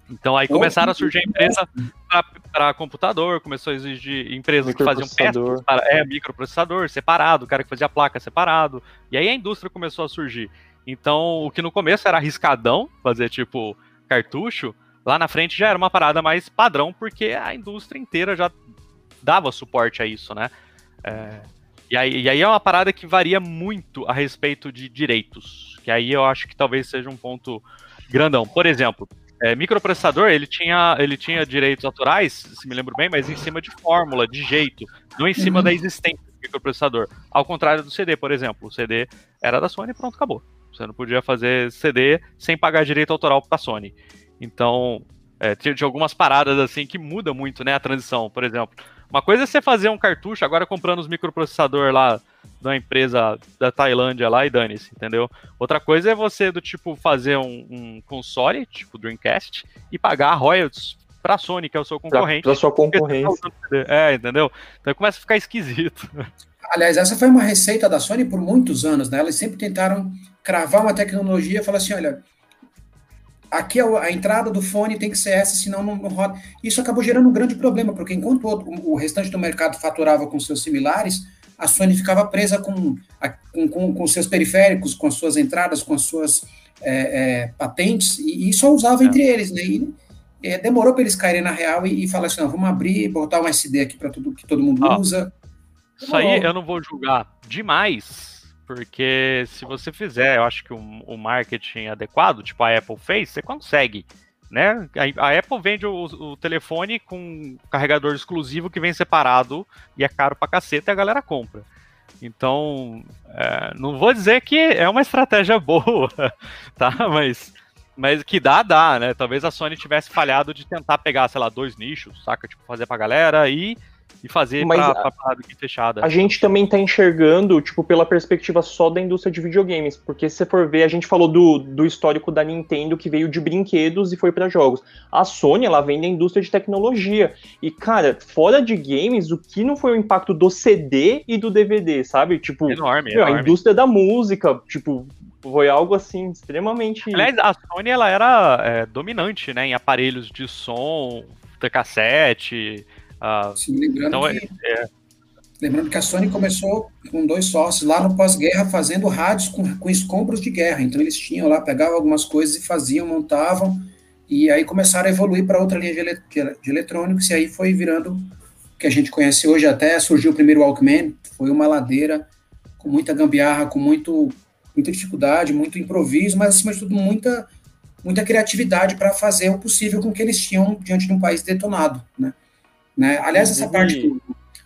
Então aí começaram a surgir empresa para computador, começou a exigir empresas que faziam peças para é, microprocessador separado, o cara que fazia placa separado. E aí a indústria começou a surgir. Então, o que no começo era arriscadão, fazer tipo cartucho, lá na frente já era uma parada mais padrão, porque a indústria inteira já dava suporte a isso, né? É, e, aí, e aí é uma parada que varia muito a respeito de direitos, que aí eu acho que talvez seja um ponto grandão. Por exemplo, é, microprocessador, ele tinha, ele tinha direitos autorais, se me lembro bem, mas em cima de fórmula, de jeito, não em cima Uhum. da existência do microprocessador. Ao contrário do CD, por exemplo. O CD era da Sony e pronto, acabou. Você não podia fazer CD sem pagar direito autoral pra Sony. Então, é, tinha, tinha algumas paradas assim que muda muito, né, a transição. Por exemplo, uma coisa é você fazer um cartucho agora comprando os microprocessador lá da empresa da Tailândia lá e dane-se, entendeu? Outra coisa é você do tipo fazer um, um console, tipo Dreamcast, e pagar royalties pra Sony, que é o seu Pra, concorrente. pra sua porque você tá concorrência. É, entendeu? Então começa a ficar esquisito. Aliás, essa foi uma receita da Sony por muitos anos, né? Eles sempre tentaram cravar uma tecnologia e falar assim, olha, aqui a entrada do fone tem que ser essa, senão não, não roda. Isso acabou gerando um grande problema, porque enquanto o, o restante do mercado faturava com seus similares, a Sony ficava presa com, com, com, com seus periféricos, com as suas entradas, com as suas é, é, patentes, e, e só usava É. entre eles, né? E, é, demorou para eles caírem na real e, e falar assim, não, vamos abrir, botar um SD aqui para tudo que todo mundo Ó, usa. Isso aí eu não vou julgar demais, porque se você fizer, eu acho que um, o marketing adequado, tipo a Apple fez, você consegue. Né? A, a Apple vende o, o telefone com carregador exclusivo que vem separado e é caro pra caceta e a galera compra. Então, é, não vou dizer que é uma estratégia boa, tá? Mas, mas que dá, dá, né? Talvez a Sony tivesse falhado de tentar pegar, sei lá, dois nichos, saca? Tipo, fazer pra galera e, e fazer Mas pra, a- pra fechada. A gente também tá enxergando, tipo, pela perspectiva só da indústria de videogames, porque se você for ver, a gente falou do, do histórico da Nintendo que veio de brinquedos e foi pra jogos. A Sony, ela vem da indústria de tecnologia. E, cara, fora de games, o que não foi o impacto do CD e do DVD, sabe? Tipo, Enorme, meu, a enorme. indústria da música, tipo, foi algo assim, extremamente. Aliás, a Sony ela era é, dominante, né, em aparelhos de som, de cassete. Ah, Sim, lembrando, então, que, lembrando que a Sony começou com dois sócios lá no pós-guerra fazendo rádios com, com escombros de guerra. Então eles tinham lá, pegavam algumas coisas e faziam, montavam, e aí começaram a evoluir para outra linha de, ele- de- de eletrônicos, e aí foi virando o que a gente conhece hoje. Até surgiu o primeiro Walkman, foi uma ladeira com muita gambiarra, com muito, muita dificuldade, muito improviso, mas acima de tudo muita, muita criatividade para fazer o possível com que eles tinham diante de um país detonado, né? Né? Aliás, essa parte do,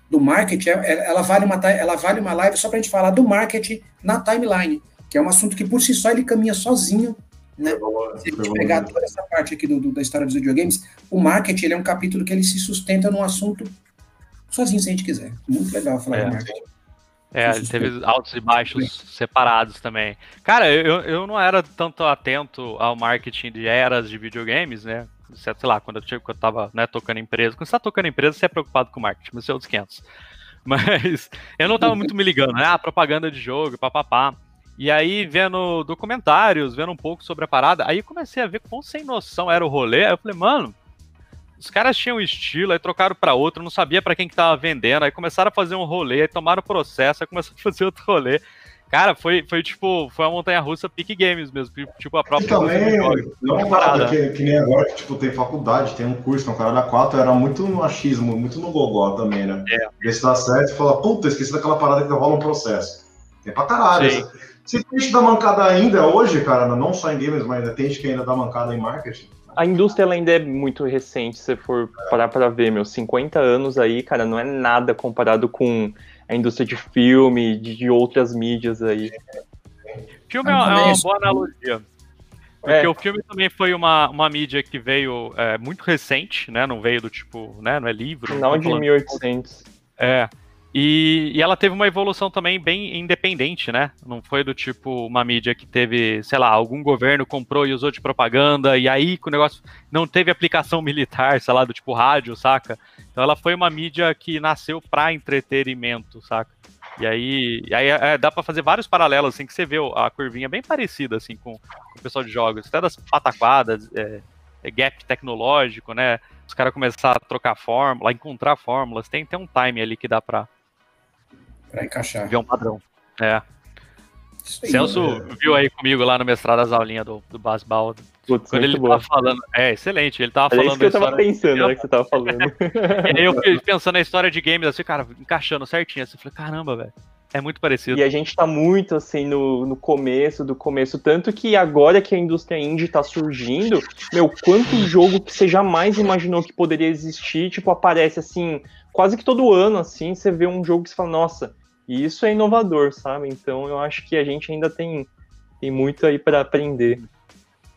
do marketing, é- é- ela vale uma, ela vale uma live só para a gente falar do marketing na timeline, que é um assunto que por si só ele caminha sozinho, né? Se a gente pegar toda essa parte aqui do, do- da história dos videogames, o marketing ele é um capítulo que ele se sustenta num assunto sozinho, se a gente quiser. Muito legal falar É. de marketing. É, ele teve altos e baixos separados também. Cara, eu, eu não era tanto atento ao marketing de eras de videogames, né? Sei lá, quando eu, tinha, quando eu tava né, tocando empresa. Quando você tá tocando empresa, você é preocupado com marketing, mas é outros 500. Mas eu não tava muito me ligando, né? Ah, propaganda de jogo, papapá. E aí, vendo documentários, vendo um pouco sobre a parada, aí comecei a ver quão sem noção era o rolê. Aí eu falei, mano, os caras tinham estilo, aí trocaram para outro, não sabia para quem que tava vendendo, aí começaram a fazer um rolê, aí tomaram o processo, aí começaram a fazer outro rolê. Cara, foi, foi tipo, foi uma montanha russa Peak Games mesmo, tipo a própria. E também, não é uma parada que, que, nem agora, que tipo, tem faculdade, tem um curso, um cara da 4, era muito no achismo, muito no gogó também, né? É. Ver se dá certo e fala, puta, esqueci daquela parada que rola um processo. Tem pra caralho. Sim. Se tem gente da mancada ainda hoje, cara, não só em games, mas tem gente que ainda dá mancada em marketing. A indústria ainda é muito recente, se for parar pra ver, meu, 50 anos aí, cara, não é nada comparado com a indústria de filme, de, de outras mídias aí. Filme é, é uma boa analogia. Porque é. o filme também foi uma, uma mídia que veio é, muito recente, né? Não veio do tipo, né? Não é livro. Final de 1800. É. E, e, ela teve uma evolução também bem independente, né? Não foi do tipo uma mídia que teve, sei lá, algum governo comprou e usou de propaganda, e aí que o negócio não teve aplicação militar, sei lá, do tipo rádio, saca? Então ela foi uma mídia que nasceu para entretenimento, saca? E aí, e aí é, dá para fazer vários paralelos, assim, que você vê a curvinha bem parecida, assim, com, com o pessoal de jogos, até das pataquadas, é, é gap tecnológico, né? Os caras começaram a trocar fórmula, encontrar fórmulas, tem, tem um time ali que dá para para encaixar. Ver um padrão. É. Aí, Celso é. viu aí comigo lá no mestrado as aulinhas do, do Basbal. Putz, quando ele boa. tava falando. É, excelente. Ele tava Era falando. Isso que eu tava pensando, né, que você tava falando. e aí eu pensando na história de games, assim, cara, encaixando certinho. Assim, eu falei, caramba, velho. É muito parecido. E a gente tá muito assim no, no começo do começo. Tanto que agora que a indústria indie tá surgindo, meu, quanto jogo que você jamais imaginou que poderia existir, tipo, aparece assim, quase que todo ano, assim, você vê um jogo que você fala, nossa, isso é inovador, sabe? Então eu acho que a gente ainda tem, tem muito aí para aprender.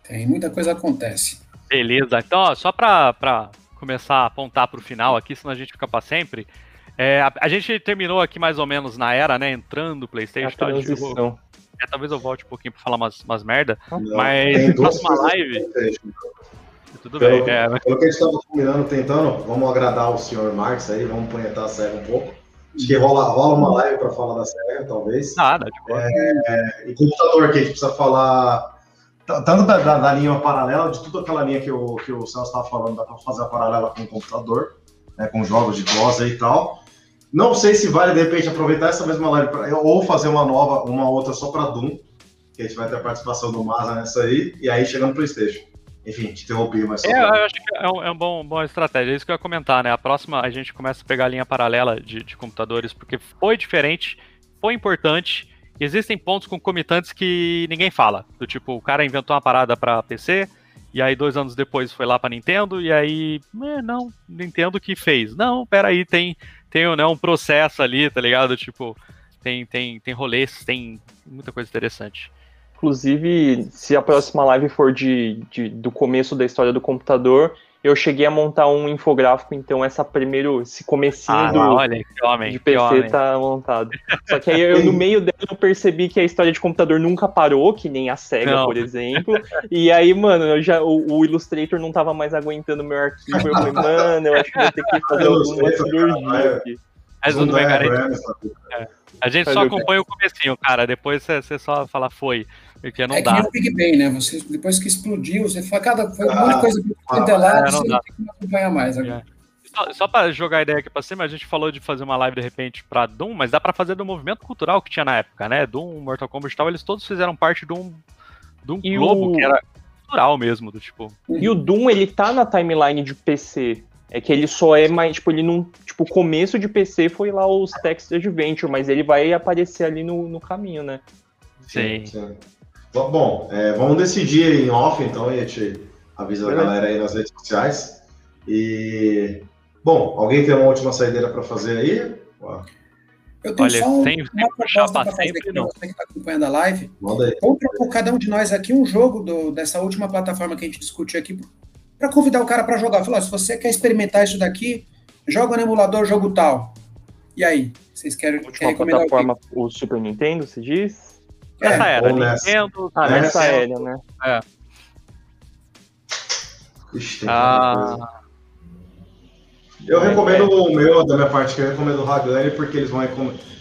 Tem, muita coisa acontece. Beleza, então, ó, só para começar a apontar para o final aqui, senão a gente fica para sempre. É, a, a, gente terminou aqui mais ou menos na era, né? Entrando o PlayStation. A transição. É, talvez eu volte um pouquinho para falar umas, umas merda, não, mas faço uma live. Tudo pelo, bem. É, mas... Pelo que a gente estava combinando, tentando, vamos agradar o senhor Marx aí, vamos punhetar a série um pouco. Acho que rola, rola uma live para falar da SEGA, talvez. Nada, tipo. É, e computador, que a gente precisa falar tanto da, da, da, linha paralela, de toda aquela linha que o, que o Celso estava falando, dá para fazer a paralela com o computador, né, com jogos de DOS e tal. Não sei se vale, de repente, aproveitar essa mesma live pra, ou fazer uma nova, uma outra só para Doom, que a gente vai ter a participação do Masa nessa aí, e aí chegando no PlayStation. Enfim, te interrompi, mas. É, eu acho que é, um, é uma bom, boa estratégia. É isso que eu ia comentar, né? A próxima a gente começa a pegar a linha paralela de, de computadores, porque foi diferente, foi importante. Existem pontos concomitantes que ninguém fala. Do tipo, o cara inventou uma parada para PC, e aí dois anos depois foi lá para Nintendo, e aí. É, não, Nintendo que fez. Não, peraí, tem, tem né, um processo ali, tá ligado? Tipo, tem, tem, tem rolês, tem muita coisa interessante. Inclusive, se a próxima live for de, de, do começo da história do computador, eu cheguei a montar um infográfico, então essa primeiro, esse comecinho ah, do, olha, homem, de PC tá montado. Só que aí eu, no meio dela eu percebi que a história de computador nunca parou, que nem a SEGA, não. por exemplo. E aí, mano, eu já, o, o, Illustrator não tava mais aguentando meu arquivo. Eu falei, mano, eu acho que vou ter que fazer alguma cirurgia aqui. Mas tudo bem, cara. É. A gente só acompanha o comecinho, cara. Depois você só fala foi. Porque não é dá. que nem o Big Bang, né? Você, depois que explodiu, você fala, cada foi um monte de coisa que ah, lá, é, você não tem que acompanhar mais. É. Só, só para jogar a ideia aqui pra cima, a gente falou de fazer uma live de repente pra Doom, mas dá para fazer do movimento cultural que tinha na época, né? Doom, Mortal Kombat e tal, eles todos fizeram parte de um, de um globo o... que era cultural mesmo, do tipo. E o Doom, ele tá na timeline de PC. É que ele só é mais, tipo, ele não. Tipo, o começo de PC foi lá os Text Adventure, mas ele vai aparecer ali no, no caminho, né? Sim. sim. Bom, é, vamos decidir em off, então, e a gente avisa a galera aí nas redes sociais. E. Bom, alguém tem uma última saideira para fazer aí? Eu tenho Olha, só um, sem, uma proposta para fazer aqui para você que está acompanhando a live. Manda aí. Vamos propor cada um de nós aqui um jogo do, dessa última plataforma que a gente discutiu aqui para convidar o cara para jogar. Falar, se você quer experimentar isso daqui, joga no emulador jogo tal. E aí, vocês querem, querem plataforma, o, o Super Nintendo, se diz? Essa é, era, Nintendo. Ah, nessa era, né? É. Ixi, ah, Eu recomendo o meu, da minha parte, que eu recomendo o Hagani, porque eles vão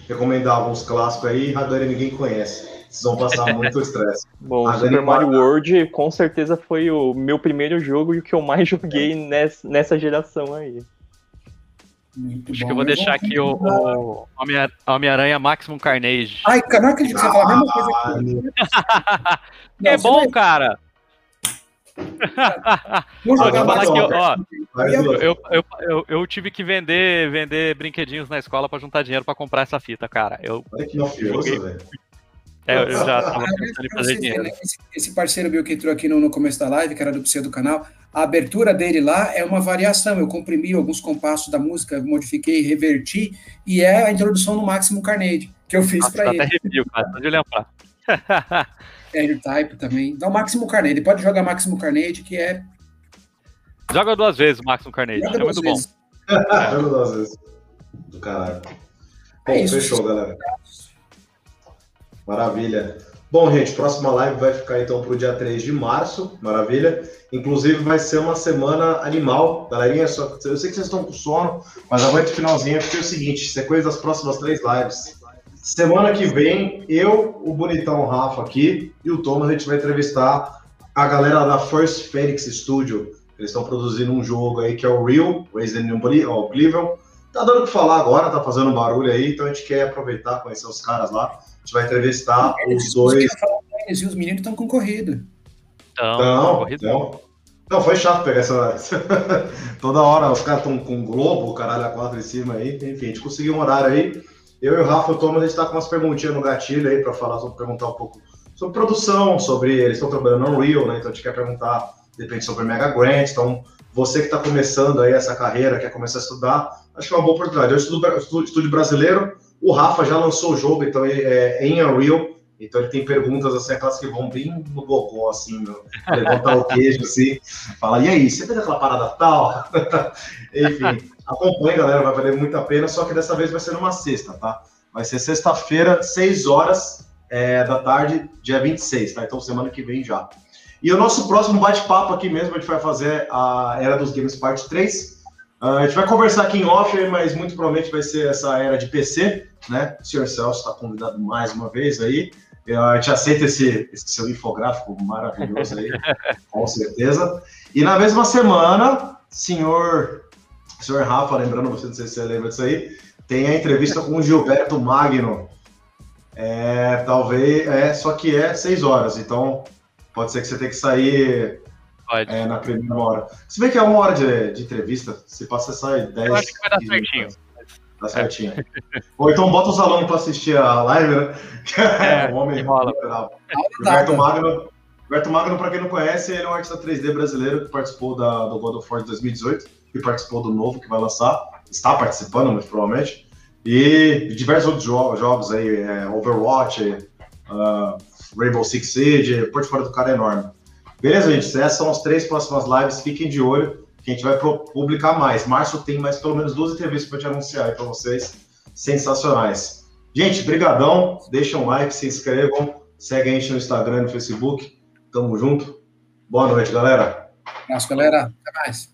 recomendar alguns clássicos aí, Hagani ninguém conhece. Vocês vão passar muito estresse. Bom, Hagani Super Mario World com certeza foi o meu primeiro jogo e o que eu mais joguei nessa, nessa geração aí. Muito Acho bom. que eu vou deixar aqui o, o Homem-Aranha Maximum Carnage. Ai, cara, não acredito que você fala a mesma coisa. Não, é bom, vai... cara. Vamos jogar que eu, ó, eu, eu, eu, eu, tive que vender, vender brinquedinhos na escola para juntar dinheiro para comprar essa fita, cara. Eu Olha que mafioso, velho. É, eu já tava pensando em fazer dinheiro. Esse, esse, parceiro meu que entrou aqui no, no começo da live, que era do pseudo do canal, a abertura dele lá é uma variação. Eu comprimi alguns compassos da música, modifiquei, reverti, e é a introdução no Máximo Carnage, que eu fiz para ele. Até review, cara, onde lembrar. Type também. Dá o Máximo Carnage. Ele pode jogar Máximo Carnage, que é. Joga duas vezes o Máximo Carnage. Joga é muito vezes. bom. Joga duas vezes. Do caralho. É bom, é isso, fechou, galera. Maravilha. Bom, gente, próxima live vai ficar então para o dia 3 de março, maravilha. Inclusive vai ser uma semana animal, galerinha. Só, eu sei que vocês estão com sono, mas aguenta o finalzinho, porque é o seguinte: sequência das próximas três lives. Semana que vem, eu, o bonitão Rafa aqui e o Thomas, a gente vai entrevistar a galera da First Phoenix Studio. Eles estão produzindo um jogo aí que é o Real, Resident Evil. Tá dando o que falar agora, tá fazendo barulho aí, então a gente quer aproveitar, conhecer os caras lá. A gente vai entrevistar os dois. E os meninos estão concorridos. Não, não, não, foi chato pegar essa. Toda hora os caras estão com Globo, caralho, a quatro em cima aí. Enfim, a gente conseguiu um horário aí. Eu e o Rafa e o Thomas, a gente tá com umas perguntinhas no gatilho aí para falar, sobre perguntar um pouco sobre produção, sobre. Eles estão trabalhando no Real, né? Então a gente quer perguntar, depende sobre Mega Grant. Então, você que está começando aí essa carreira, quer começar a estudar, acho que é uma boa oportunidade. Eu estudo, estudo brasileiro, o Rafa já lançou o jogo, então é, é em Unreal. Então ele tem perguntas assim, aquelas que vão bem no bocó, assim, no, levantar o queijo, assim, fala, e aí, você fez aquela parada tal? Enfim, acompanhe, galera, vai valer muito a pena, só que dessa vez vai ser numa sexta, tá? Vai ser sexta-feira, 6 horas é, da tarde, dia 26, tá? Então semana que vem já. E o nosso próximo bate-papo aqui mesmo, a gente vai fazer a Era dos Games Parte 3. Uh, ah, a gente vai conversar aqui em off, mas muito provavelmente vai ser essa era de PC, né? O senhor Celso está convidado mais uma vez aí. A gente aceita esse, esse seu infográfico maravilhoso aí, com certeza. E na mesma semana, senhor, senhor Rafa, lembrando você, não sei se você lembra disso aí, tem a entrevista com o Gilberto Magno. É, talvez, é, só que é seis horas, então pode ser que você tenha que sair é, na primeira hora. Se bem que é uma hora de, de entrevista, se passa, sai dez. Eu acho que vai dar certinho. Tá certinho. Ou então bota os alunos para assistir a live, né? É, um homem rola. Roberto Magno, Roberto Magno, para quem não conhece, ele é um artista 3D brasileiro que participou da, do God of War de 2018 e participou do novo que vai lançar. Está participando, muito provavelmente. E diversos outros jogos, jogos aí, é, Overwatch, uh, Rainbow Six Siege, o portfólio do cara é enorme. Beleza, gente? Essas são as três próximas lives. Fiquem de olho que a gente vai publicar mais. Março tem mais pelo menos duas entrevistas para te anunciar aí para vocês. Sensacionais. Gente, brigadão. Deixa um like, se inscrevam. Segue a gente no Instagram e no Facebook. Tamo junto. Boa noite, galera. Abraço, galera. Até mais.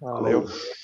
Valeu. Valeu.